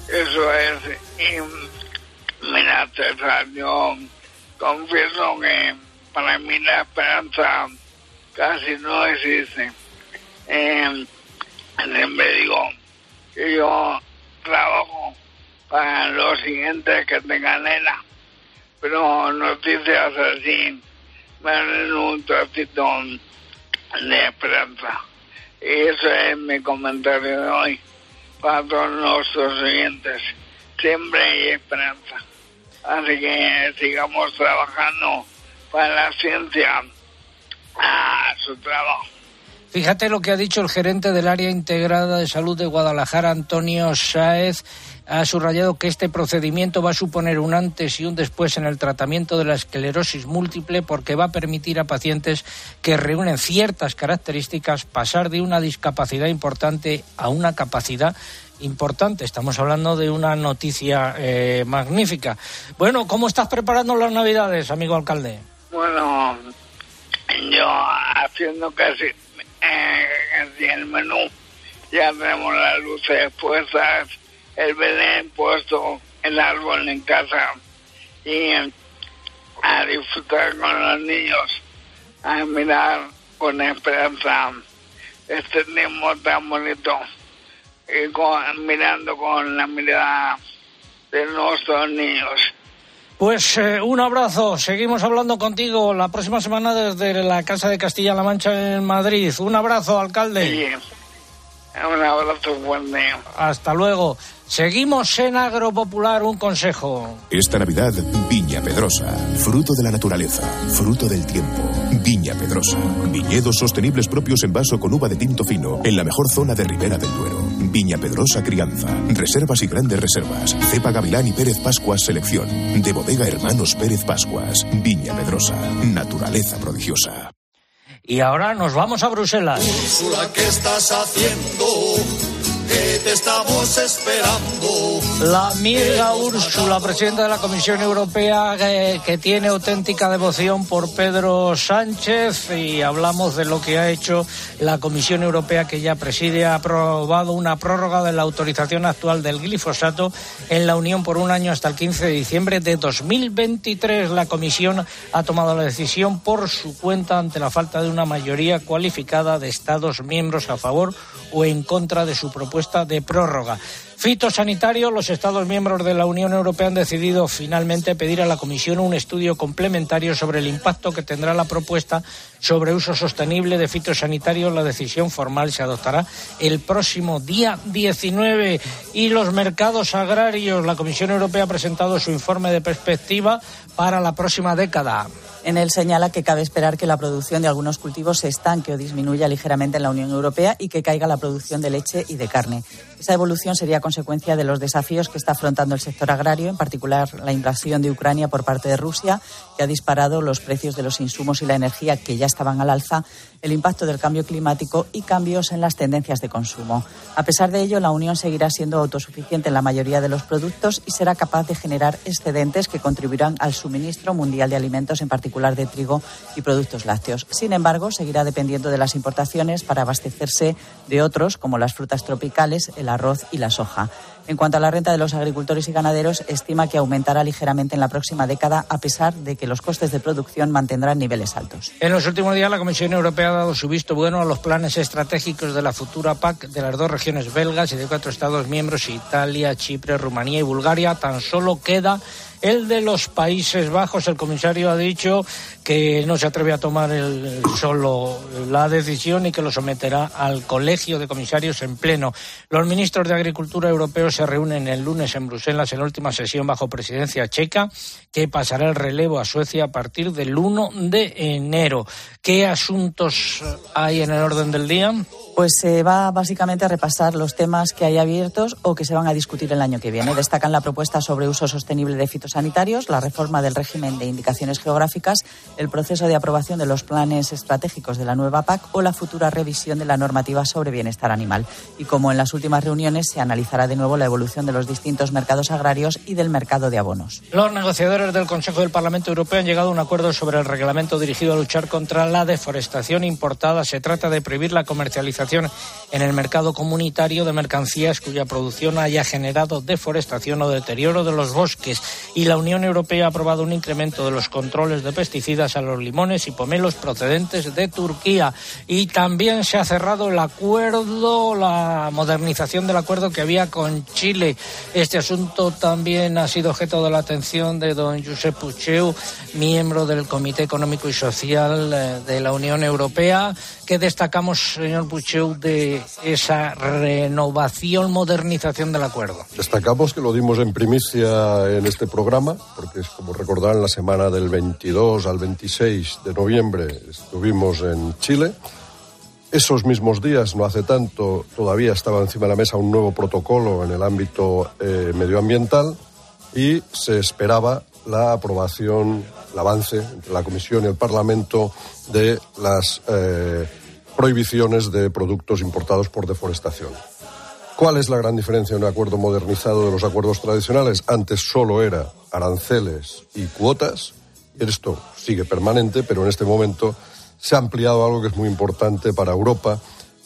Speaker 31: Eso es. Confieso que para mí la esperanza casi no existe. Eh, siempre digo que yo trabajo para los siguientes que tengan nena, pero noticias así me dan un trocito de esperanza. Y eso es mi comentario de hoy para todos nuestros oyentes. Siempre hay esperanza. Así que sigamos trabajando para la ciencia a su trabajo.
Speaker 3: Fíjate lo que ha dicho el gerente del área integrada de salud de Guadalajara, Antonio Sáez. Ha subrayado que este procedimiento va a suponer un antes y un después en el tratamiento de la esclerosis múltiple porque va a permitir a pacientes que reúnen ciertas características pasar de una discapacidad importante a una capacidad importante. Estamos hablando de una noticia eh, magnífica. Bueno, ¿cómo estás preparando las Navidades, amigo alcalde?
Speaker 31: Bueno, yo haciendo casi eh, el menú. Ya tenemos las luces puestas, el belén puesto, el árbol en casa y a disfrutar con los niños, a mirar con esperanza este tiempo tan bonito y con, mirando con la mirada de nuestros niños.
Speaker 3: Pues eh, un abrazo. Seguimos hablando contigo la próxima semana desde la Casa de Castilla-La Mancha en Madrid. Un abrazo, alcalde.
Speaker 31: Un abrazo, buen día.
Speaker 3: Hasta luego. Seguimos en Agropopular, un consejo.
Speaker 32: Esta Navidad, Viña Pedrosa, fruto de la naturaleza, fruto del tiempo. Viña Pedrosa, viñedos sostenibles propios en vaso con uva de tinto fino, en la mejor zona de Ribera del Duero. Viña Pedrosa Crianza, reservas y grandes reservas. Cepa Gavilán y Pérez Pascuas Selección. De bodega Hermanos Pérez Pascuas. Viña Pedrosa, naturaleza prodigiosa.
Speaker 3: Y ahora nos vamos a Bruselas.
Speaker 33: ¿qué estás haciendo? Estamos esperando.
Speaker 3: La amiga Úrsula, presidenta de la Comisión Europea, eh, que tiene auténtica devoción por Pedro Sánchez y hablamos de lo que ha hecho la Comisión Europea que ya preside, ha aprobado una prórroga de la autorización actual del glifosato en la Unión por un año hasta el 15 de diciembre de 2023. La Comisión ha tomado la decisión por su cuenta ante la falta de una mayoría cualificada de Estados miembros a favor o en contra de su propuesta de prórroga. Fitosanitario, los Estados miembros de la Unión Europea han decidido finalmente pedir a la Comisión un estudio complementario sobre el impacto que tendrá la propuesta sobre uso sostenible de fitosanitario. La decisión formal se adoptará el próximo día 19. Y los mercados agrarios, la Comisión Europea ha presentado su informe de perspectiva para la próxima década.
Speaker 5: En él señala que cabe esperar que la producción de algunos cultivos se estanque o disminuya ligeramente en la Unión Europea y que caiga la producción de leche y de carne. Esa evolución sería consecuencia de los desafíos que está afrontando el sector agrario, en particular la invasión de Ucrania por parte de Rusia, que ha disparado los precios de los insumos y la energía que ya estaban al alza, el impacto del cambio climático y cambios en las tendencias de consumo. A pesar de ello, la Unión seguirá siendo autosuficiente en la mayoría de los productos y será capaz de generar excedentes que contribuirán al suministro mundial de alimentos, en particular de trigo y productos lácteos. Sin embargo, seguirá dependiendo de las importaciones para abastecerse de otros, como las frutas tropicales, el arroz y la soja. En cuanto a la renta de los agricultores y ganaderos, estima que aumentará ligeramente en la próxima década, a pesar de que los costes de producción mantendrán niveles altos.
Speaker 3: En los últimos días, la Comisión Europea ha dado su visto bueno a los planes estratégicos de la futura PAC de las dos regiones belgas y de cuatro Estados miembros, Italia, Chipre, Rumanía y Bulgaria. Tan solo queda el de los Países Bajos. El comisario ha dicho que no se atreve a tomar solo la decisión y que lo someterá al Colegio de Comisarios en pleno. Los ministros de Agricultura europeos se reúnen el lunes en Bruselas en la última sesión bajo presidencia checa, que pasará el relevo a Suecia a partir del 1 de enero. ¿Qué asuntos hay en el orden del día?
Speaker 5: Pues se va básicamente a repasar los temas que hay abiertos o que se van a discutir el año que viene. Destacan la propuesta sobre uso sostenible de fitosanitarios, la reforma del régimen de indicaciones geográficas, el proceso de aprobación de los planes estratégicos de la nueva PAC o la futura revisión de la normativa sobre bienestar animal. Y como en las últimas reuniones, se analizará de nuevo la evolución de los distintos mercados agrarios y del mercado de abonos.
Speaker 3: Los negociadores del Consejo del Parlamento Europeo han llegado a un acuerdo sobre el reglamento dirigido a luchar contra la deforestación importada. Se trata de prohibir la comercialización en el mercado comunitario de mercancías cuya producción haya generado deforestación o deterioro de los bosques. Y la Unión Europea ha aprobado un incremento de los controles de pesticidas a los limones y pomelos procedentes de Turquía. Y también se ha cerrado el acuerdo, la modernización del acuerdo que había con Chile. Este asunto también ha sido objeto de la atención de don Josep Pucheu, miembro del Comité Económico y Social eh, de la Unión Europea. ¿Qué destacamos, señor Pucheu? de esa renovación, modernización del acuerdo?
Speaker 13: Destacamos que lo dimos en primicia en este programa, porque es como recordarán, la semana del 22 al 26 de noviembre estuvimos en Chile. Esos mismos días, no hace tanto, todavía estaba encima de la mesa un nuevo protocolo en el ámbito eh, medioambiental y se esperaba la aprobación, el avance entre la Comisión y el Parlamento de las eh, prohibiciones de productos importados por deforestación. ¿Cuál es la gran diferencia en un acuerdo modernizado de los acuerdos tradicionales? Antes solo era aranceles y cuotas. Esto sigue permanente, pero en este momento se ha ampliado algo que es muy importante para Europa,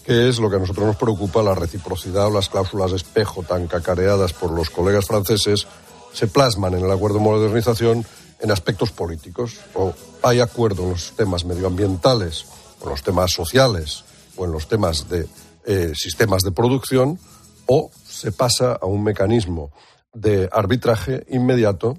Speaker 13: que es lo que a nosotros nos preocupa, la reciprocidad o las cláusulas espejo tan cacareadas por los colegas franceses, se plasman en el acuerdo de modernización en aspectos políticos. O hay acuerdo en los temas medioambientales en los temas sociales o en los temas de eh, sistemas de producción, o se pasa a un mecanismo de arbitraje inmediato,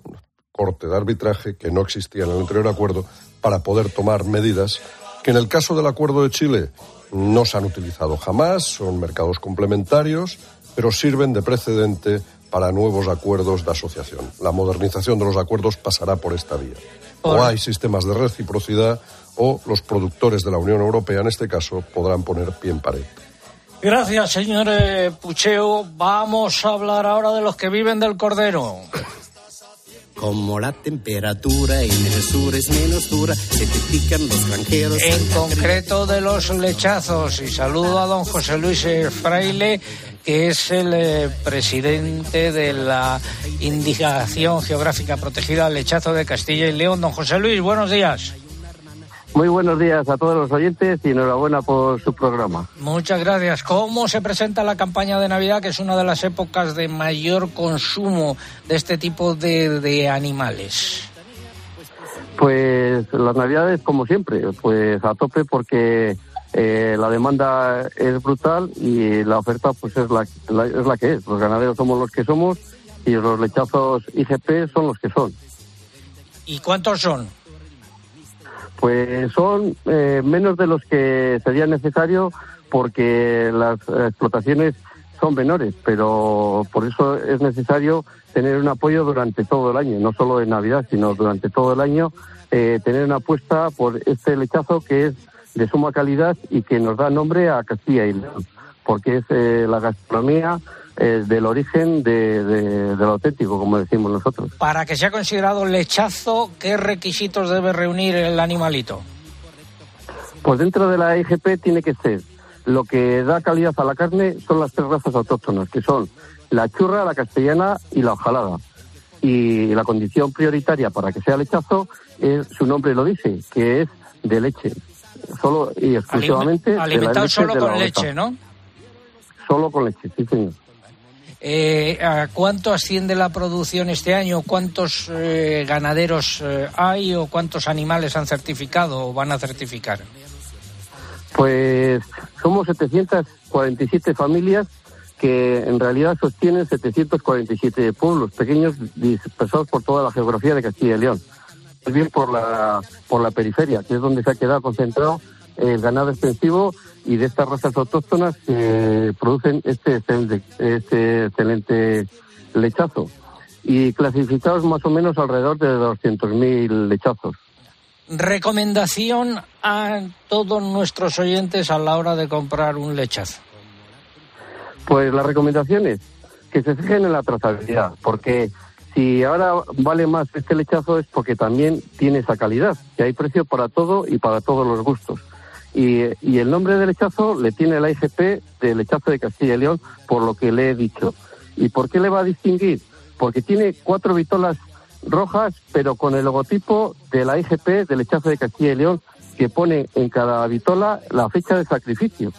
Speaker 13: corte de arbitraje que no existía en el anterior acuerdo, para poder tomar medidas que en el caso del acuerdo de Chile no se han utilizado jamás, son mercados complementarios, pero sirven de precedente para nuevos acuerdos de asociación. La modernización de los acuerdos pasará por esta vía. O hay sistemas de reciprocidad o los productores de la Unión Europea, en este caso, podrán poner pie en pared.
Speaker 3: Gracias, señor Pucheo. Vamos a hablar ahora de los que viven del cordero.
Speaker 34: Como la temperatura en el sur es menos dura, se te pican los granjeros.
Speaker 3: En concreto de los lechazos. Y saludo a don José Luis Fraile, que es el eh, presidente de la Indicación Geográfica Protegida Lechazo de Castilla y León. Don José Luis, buenos días.
Speaker 35: Muy buenos días a todos los oyentes y enhorabuena por su programa.
Speaker 3: Muchas gracias. ¿Cómo se presenta la campaña de Navidad, que es una de las épocas de mayor consumo de este tipo de, animales?
Speaker 35: Pues las Navidades, como siempre, pues a tope porque eh, la demanda es brutal y la oferta pues es la, es la que es. Los ganaderos somos los que somos y los lechazos IGP son los que son.
Speaker 3: ¿Y cuántos son?
Speaker 35: Pues son eh, menos de los que sería necesario porque las explotaciones son menores, pero por eso es necesario tener un apoyo durante todo el año, no solo en Navidad, sino durante todo el año, eh, tener una apuesta por este lechazo que es de suma calidad y que nos da nombre a Castilla y León, porque es eh, la gastronomía eh, del origen de, del auténtico, como decimos nosotros.
Speaker 3: Para que sea considerado lechazo, ¿qué requisitos debe reunir el animalito?
Speaker 35: Pues dentro de la IGP tiene que ser lo que da calidad a la carne son las tres razas autóctonas, que son la churra, la castellana y la ojalada. Y la condición prioritaria para que sea lechazo es, su nombre lo dice, que es de leche. Solo y exclusivamente.
Speaker 3: Alimentado solo con leche, ¿no?
Speaker 35: Solo con leche, sí, señor.
Speaker 3: Eh, ¿A cuánto asciende la producción este año? ¿Cuántos eh, ganaderos eh, hay o cuántos animales han certificado o van a certificar?
Speaker 35: Pues somos 747 familias que en realidad sostienen 747 pueblos pequeños dispersados por toda la geografía de Castilla y León. Bien por la, por la periferia, que es donde se ha quedado concentrado el ganado extensivo y de estas razas autóctonas que producen este excelente, este excelente lechazo. Y clasificados más o menos alrededor de 200.000 lechazos.
Speaker 3: Recomendación a todos nuestros oyentes a la hora de comprar un lechazo.
Speaker 35: Pues la recomendación es que se fijen en la trazabilidad, porque si ahora vale más este lechazo es porque también tiene esa calidad, que hay precio para todo y para todos los gustos. Y, el nombre del lechazo le tiene la IGP de lechazo de Castilla y León, por lo que le he dicho. ¿Y por qué le va a distinguir? Porque tiene cuatro vitolas rojas, pero con el logotipo de la IGP del lechazo de Castilla y León, que pone en cada vitola la fecha de sacrificio.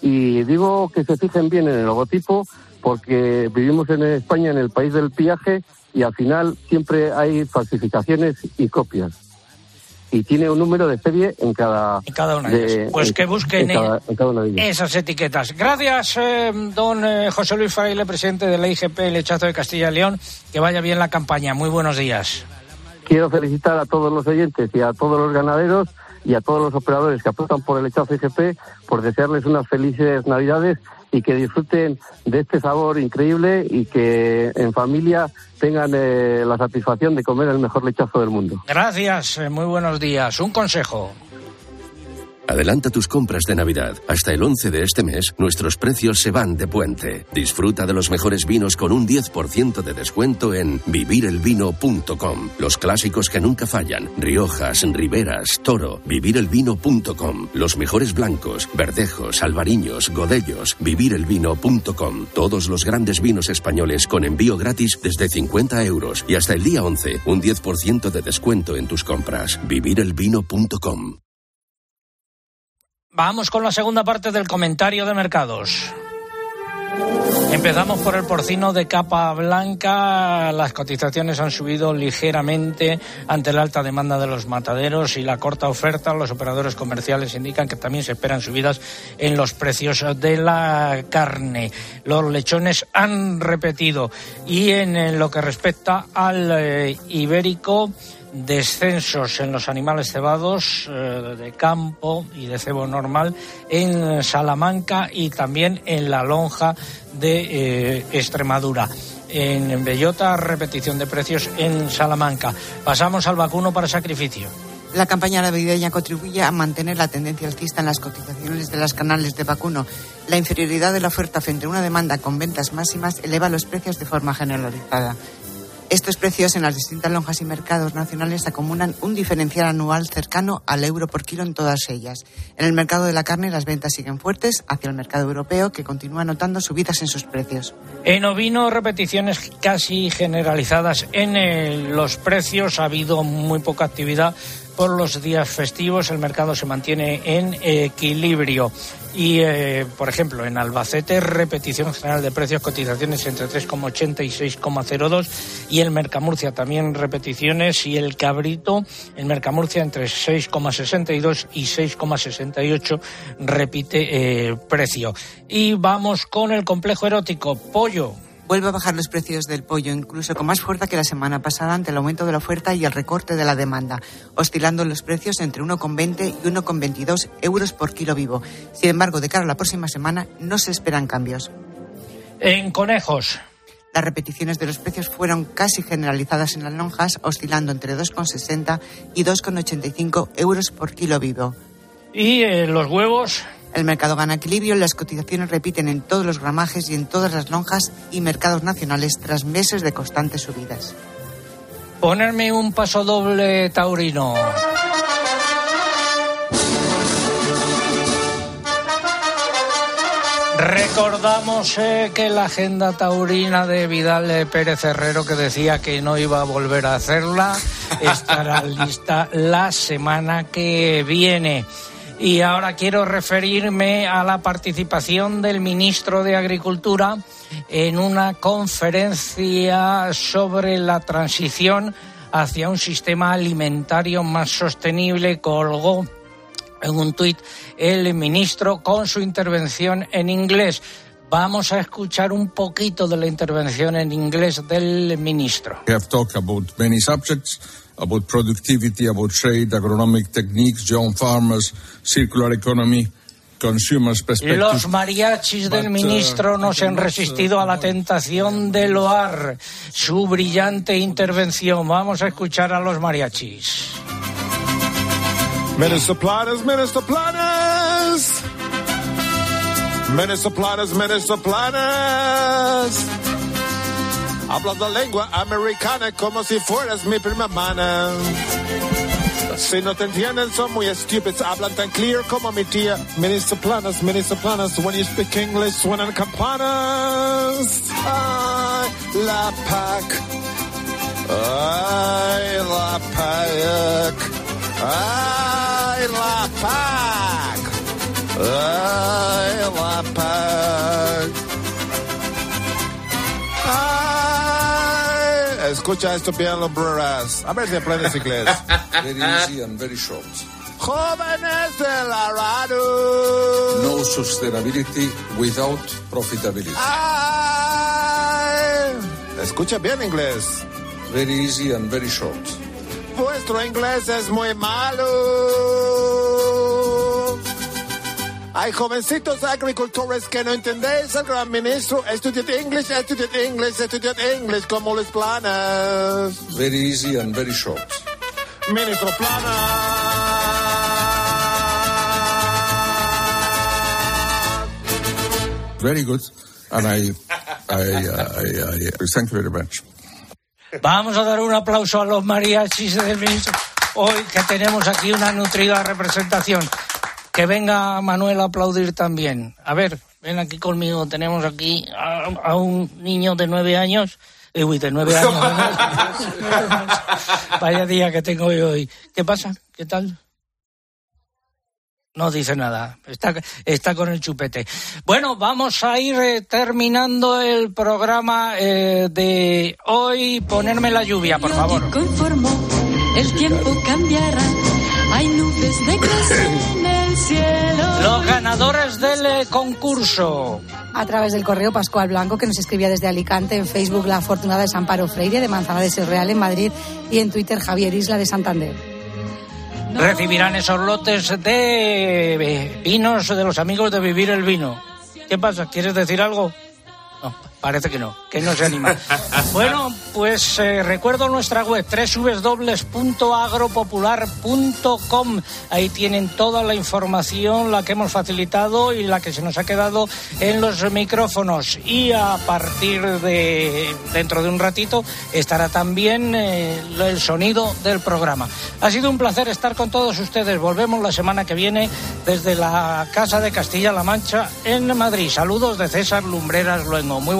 Speaker 35: Y digo que se fijen bien en el logotipo porque vivimos en España, en el país del piaje, y al final siempre hay falsificaciones y copias. Y tiene un número de serie en cada,
Speaker 3: una de, ellas. Pues que busquen esas etiquetas. Gracias, eh, don eh, José Luis Fraile, presidente de la IGP Lechazo de Castilla y León. Que vaya bien la campaña. Muy buenos días.
Speaker 35: Quiero felicitar a todos los oyentes y a todos los ganaderos y a todos los operadores que apuestan por el lechazo IGP por desearles unas felices Navidades y que disfruten de este sabor increíble y que en familia tengan eh, la satisfacción de comer el mejor lechazo del mundo.
Speaker 3: Gracias, eh, muy buenos días. Un consejo.
Speaker 28: Adelanta tus compras de Navidad. Hasta el 11 de este mes, nuestros precios se van de puente. Disfruta de los mejores vinos con un 10% de descuento en vivirelvino.com. Los clásicos que nunca fallan. Riojas, Riberas, Toro. Vivirelvino.com. Los mejores blancos, verdejos, albariños, godellos. Vivirelvino.com. Todos los grandes vinos españoles con envío gratis desde 50 euros. Y hasta el día 11, un 10% de descuento en tus compras. Vivirelvino.com.
Speaker 3: Vamos con la segunda parte del comentario de mercados. Empezamos por el porcino de capa blanca. Las cotizaciones han subido ligeramente ante la alta demanda de los mataderos y la corta oferta. Los operadores comerciales indican que también se esperan subidas en los precios de la carne. Los lechones han repetido. Y en lo que respecta al eh, ibérico, descensos en los animales cebados eh, de campo y de cebo normal en Salamanca y también en la lonja de eh, Extremadura. En Bellota, repetición de precios en Salamanca. Pasamos al vacuno para sacrificio.
Speaker 36: La campaña navideña contribuye a mantener la tendencia alcista en las cotizaciones de las canales de vacuno. La inferioridad de la oferta frente a una demanda con ventas máximas eleva los precios de forma generalizada. Estos precios en las distintas lonjas y mercados nacionales acumulan un diferencial anual cercano al euro por kilo en todas ellas. En el mercado de la carne las ventas siguen fuertes hacia el mercado europeo que continúa notando subidas en sus precios.
Speaker 3: En ovino, repeticiones casi generalizadas en los precios. Ha habido muy poca actividad por los días festivos. El mercado se mantiene en equilibrio. Y, eh, por ejemplo, en Albacete, repetición general de precios, cotizaciones entre 3,80 y 6,02. Y el Mercamurcia también repeticiones. Y el Cabrito, el Mercamurcia entre 6,62 y 6,68 repite eh, precio. Y vamos con el complejo erótico. Pollo
Speaker 36: vuelve a bajar los precios del pollo, incluso con más fuerza que la semana pasada ante el aumento de la oferta y el recorte de la demanda, oscilando los precios entre 1,20 y 1,22 euros por kilo vivo. Sin embargo, de cara a la próxima semana no se esperan cambios.
Speaker 3: En conejos.
Speaker 36: Las repeticiones de los precios fueron casi generalizadas en las lonjas, oscilando entre 2,60 y 2,85 euros por kilo vivo.
Speaker 3: ¿Y eh, los huevos?
Speaker 36: El mercado gana equilibrio, las cotizaciones repiten en todos los gramajes y en todas las lonjas y mercados nacionales tras meses de constantes subidas.
Speaker 3: Ponerme un paso doble taurino. Recordamos eh, que la agenda taurina de Vidal Pérez Herrero, que decía que no iba a volver a hacerla, estará lista la semana que viene. Y ahora quiero referirme a la participación del ministro de Agricultura en una conferencia sobre la transición hacia un sistema alimentario más sostenible. Colgó en un tuit el ministro con su intervención en inglés. Vamos a escuchar un poquito de la intervención en inglés del ministro.
Speaker 37: We talked about many subjects. About productivity, about trade, agronomic techniques, young farmers, circular economy. Consumers
Speaker 3: Los mariachis del uh, ministro no se han resistido a la tentación de loar su brillante intervención. Vamos a escuchar a los mariachis.
Speaker 38: Minister Minister. Minister Minister. Hablas la lengua americana como si fueras mi prima mana. Si no te entienden, son muy estúpidos. Hablan tan clear como mi tía. Minister Planas, Minister Planas. When you speak English, suenan campanas. Ay, la PAC. Ay, la PAC. Ay, la PAC. Ay, la PAC. Escucha esto bien, lombreras. A ver si aprendes inglés.
Speaker 37: Very easy and very short.
Speaker 38: Jóvenes de la radio.
Speaker 37: No sustainability without profitability.
Speaker 38: Ay, escucha bien inglés.
Speaker 37: Very easy and very short.
Speaker 38: Vuestro inglés es muy malo. Hay jovencitos agricultores que no entendéis el gran ministro. Estudiad inglés, estudiad inglés, estudiad inglés como los planas.
Speaker 37: Very easy and very short.
Speaker 38: Ministro Plana.
Speaker 37: Very good. And I, I, I, I, thank you very much.
Speaker 3: Vamos a dar un aplauso a los mariachis del ministro. Hoy que tenemos aquí una nutrida representación. Que venga Manuel a aplaudir también. A ver, ven aquí conmigo. Tenemos aquí a, un niño de nueve años. Eh, uy, de nueve años. Vaya día que tengo hoy. ¿Qué pasa? ¿Qué tal? No dice nada, está, está con el chupete. Bueno, vamos a ir eh, terminando el programa eh, de hoy. Ponerme la lluvia, por favor. el tiempo cambiará. Hay nubes cielo. Los ganadores del eh, concurso.
Speaker 39: A través del correo Pascual Blanco, que nos escribía desde Alicante, en Facebook La Afortunada de Amparo Freire, de Manzanares el Real en Madrid, y en Twitter Javier Isla de Santander
Speaker 3: recibirán esos lotes de vinos de los amigos de Vivir el Vino. ¿Qué pasa? ¿Quieres decir algo? Parece que no, que no se anima. bueno, pues eh, recuerdo nuestra web www.agropopular.com. Ahí tienen toda la información, la que hemos facilitado y la que se nos ha quedado en los micrófonos. Y a partir de dentro de un ratito estará también eh, el sonido del programa. Ha sido un placer estar con todos ustedes. Volvemos la semana que viene desde la Casa de Castilla-La Mancha en Madrid. Saludos de César Lumbreras Luengo. Muy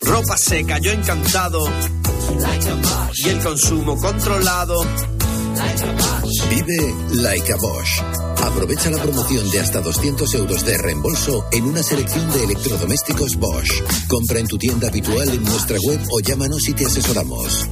Speaker 40: Ropa seca, yo encantado. Y el consumo controlado.
Speaker 41: Vive Like a Bosch. Aprovecha la promoción de hasta 200 euros de reembolso en una selección de electrodomésticos Bosch. Compra en tu tienda habitual en nuestra web o llámanos y te asesoramos.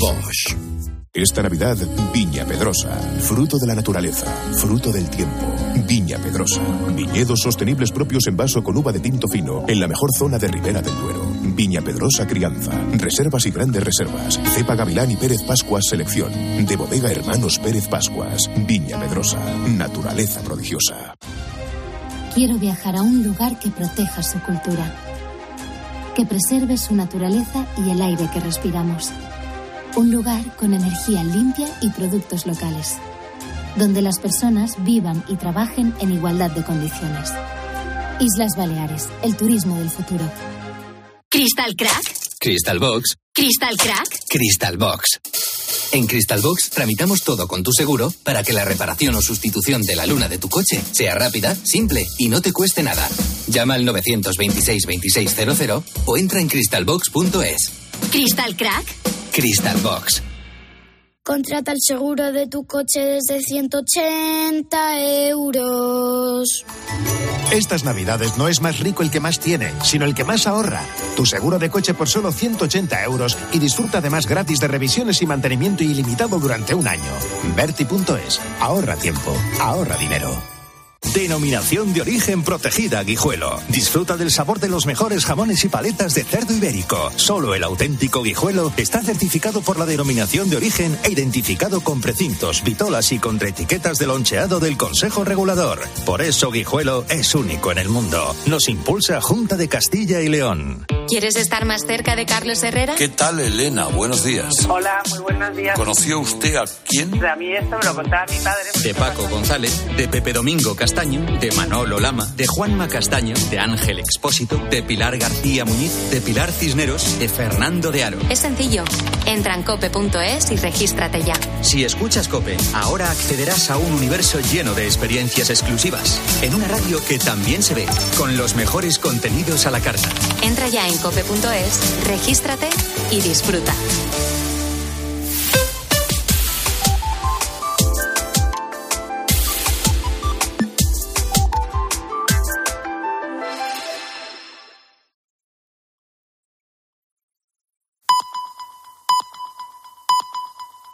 Speaker 41: Bosch.
Speaker 32: Esta Navidad, Viña Pedrosa. Fruto de la naturaleza, fruto del tiempo. Viña Pedrosa. Viñedos sostenibles propios en vaso con uva de tinto fino, en la mejor zona de Ribera del Duero. Viña Pedrosa Crianza. Reservas y grandes reservas. Cepa Gavilán y Pérez Pascuas Selección. De bodega Hermanos Pérez Pascuas. Viña Pedrosa. Naturaleza prodigiosa.
Speaker 23: Quiero viajar a un lugar que proteja su cultura. Que preserve su naturaleza y el aire que respiramos un lugar con energía limpia y productos locales, donde las personas vivan y trabajen en igualdad de condiciones. Islas Baleares, el turismo del futuro.
Speaker 42: ¿Crystal Crack?
Speaker 43: Crystal Box.
Speaker 42: ¿Crystal Crack?
Speaker 43: Crystal Box. En Crystal Box tramitamos todo con tu seguro para que la reparación o sustitución de la luna de tu coche sea rápida, simple y no te cueste nada. Llama al 926 2600 o entra en crystalbox.es.
Speaker 42: ¿Crystal Crack?
Speaker 43: Crystal Box.
Speaker 44: Contrata el seguro de tu coche desde 180 euros.
Speaker 19: Estas navidades no es más rico el que más tiene, sino el que más ahorra. Tu seguro de coche por solo 180 euros y disfruta además gratis de revisiones y mantenimiento ilimitado durante un año. Verti.es. Ahorra tiempo. Ahorra dinero.
Speaker 45: Denominación de origen protegida Guijuelo. Disfruta del sabor de los mejores jamones y paletas de cerdo ibérico. Solo el auténtico Guijuelo está certificado por la denominación de origen e identificado con precintos, vitolas y contraetiquetas de loncheado del Consejo Regulador. Por eso Guijuelo es único en el mundo. Nos impulsa Junta de Castilla y León.
Speaker 1: ¿Quieres estar más cerca de Carlos Herrera?
Speaker 37: ¿Qué tal, Elena? Buenos días.
Speaker 46: Hola, muy buenos días.
Speaker 37: ¿Conoció usted a quién?
Speaker 46: A mí esto me lo contaba mi padre.
Speaker 2: De Paco González, de Pepe Domingo Castaño, de Manolo Lama, de Juanma Castaño, de Ángel Expósito, de Pilar García Muñiz, de Pilar Cisneros, de Fernando de Aro.
Speaker 1: Es sencillo. Entra en cope.es y regístrate ya.
Speaker 2: Si escuchas Cope, ahora accederás a un universo lleno de experiencias exclusivas, en una radio que también se ve, con los mejores contenidos a la carta.
Speaker 1: Entra ya cope.es, regístrate y disfruta.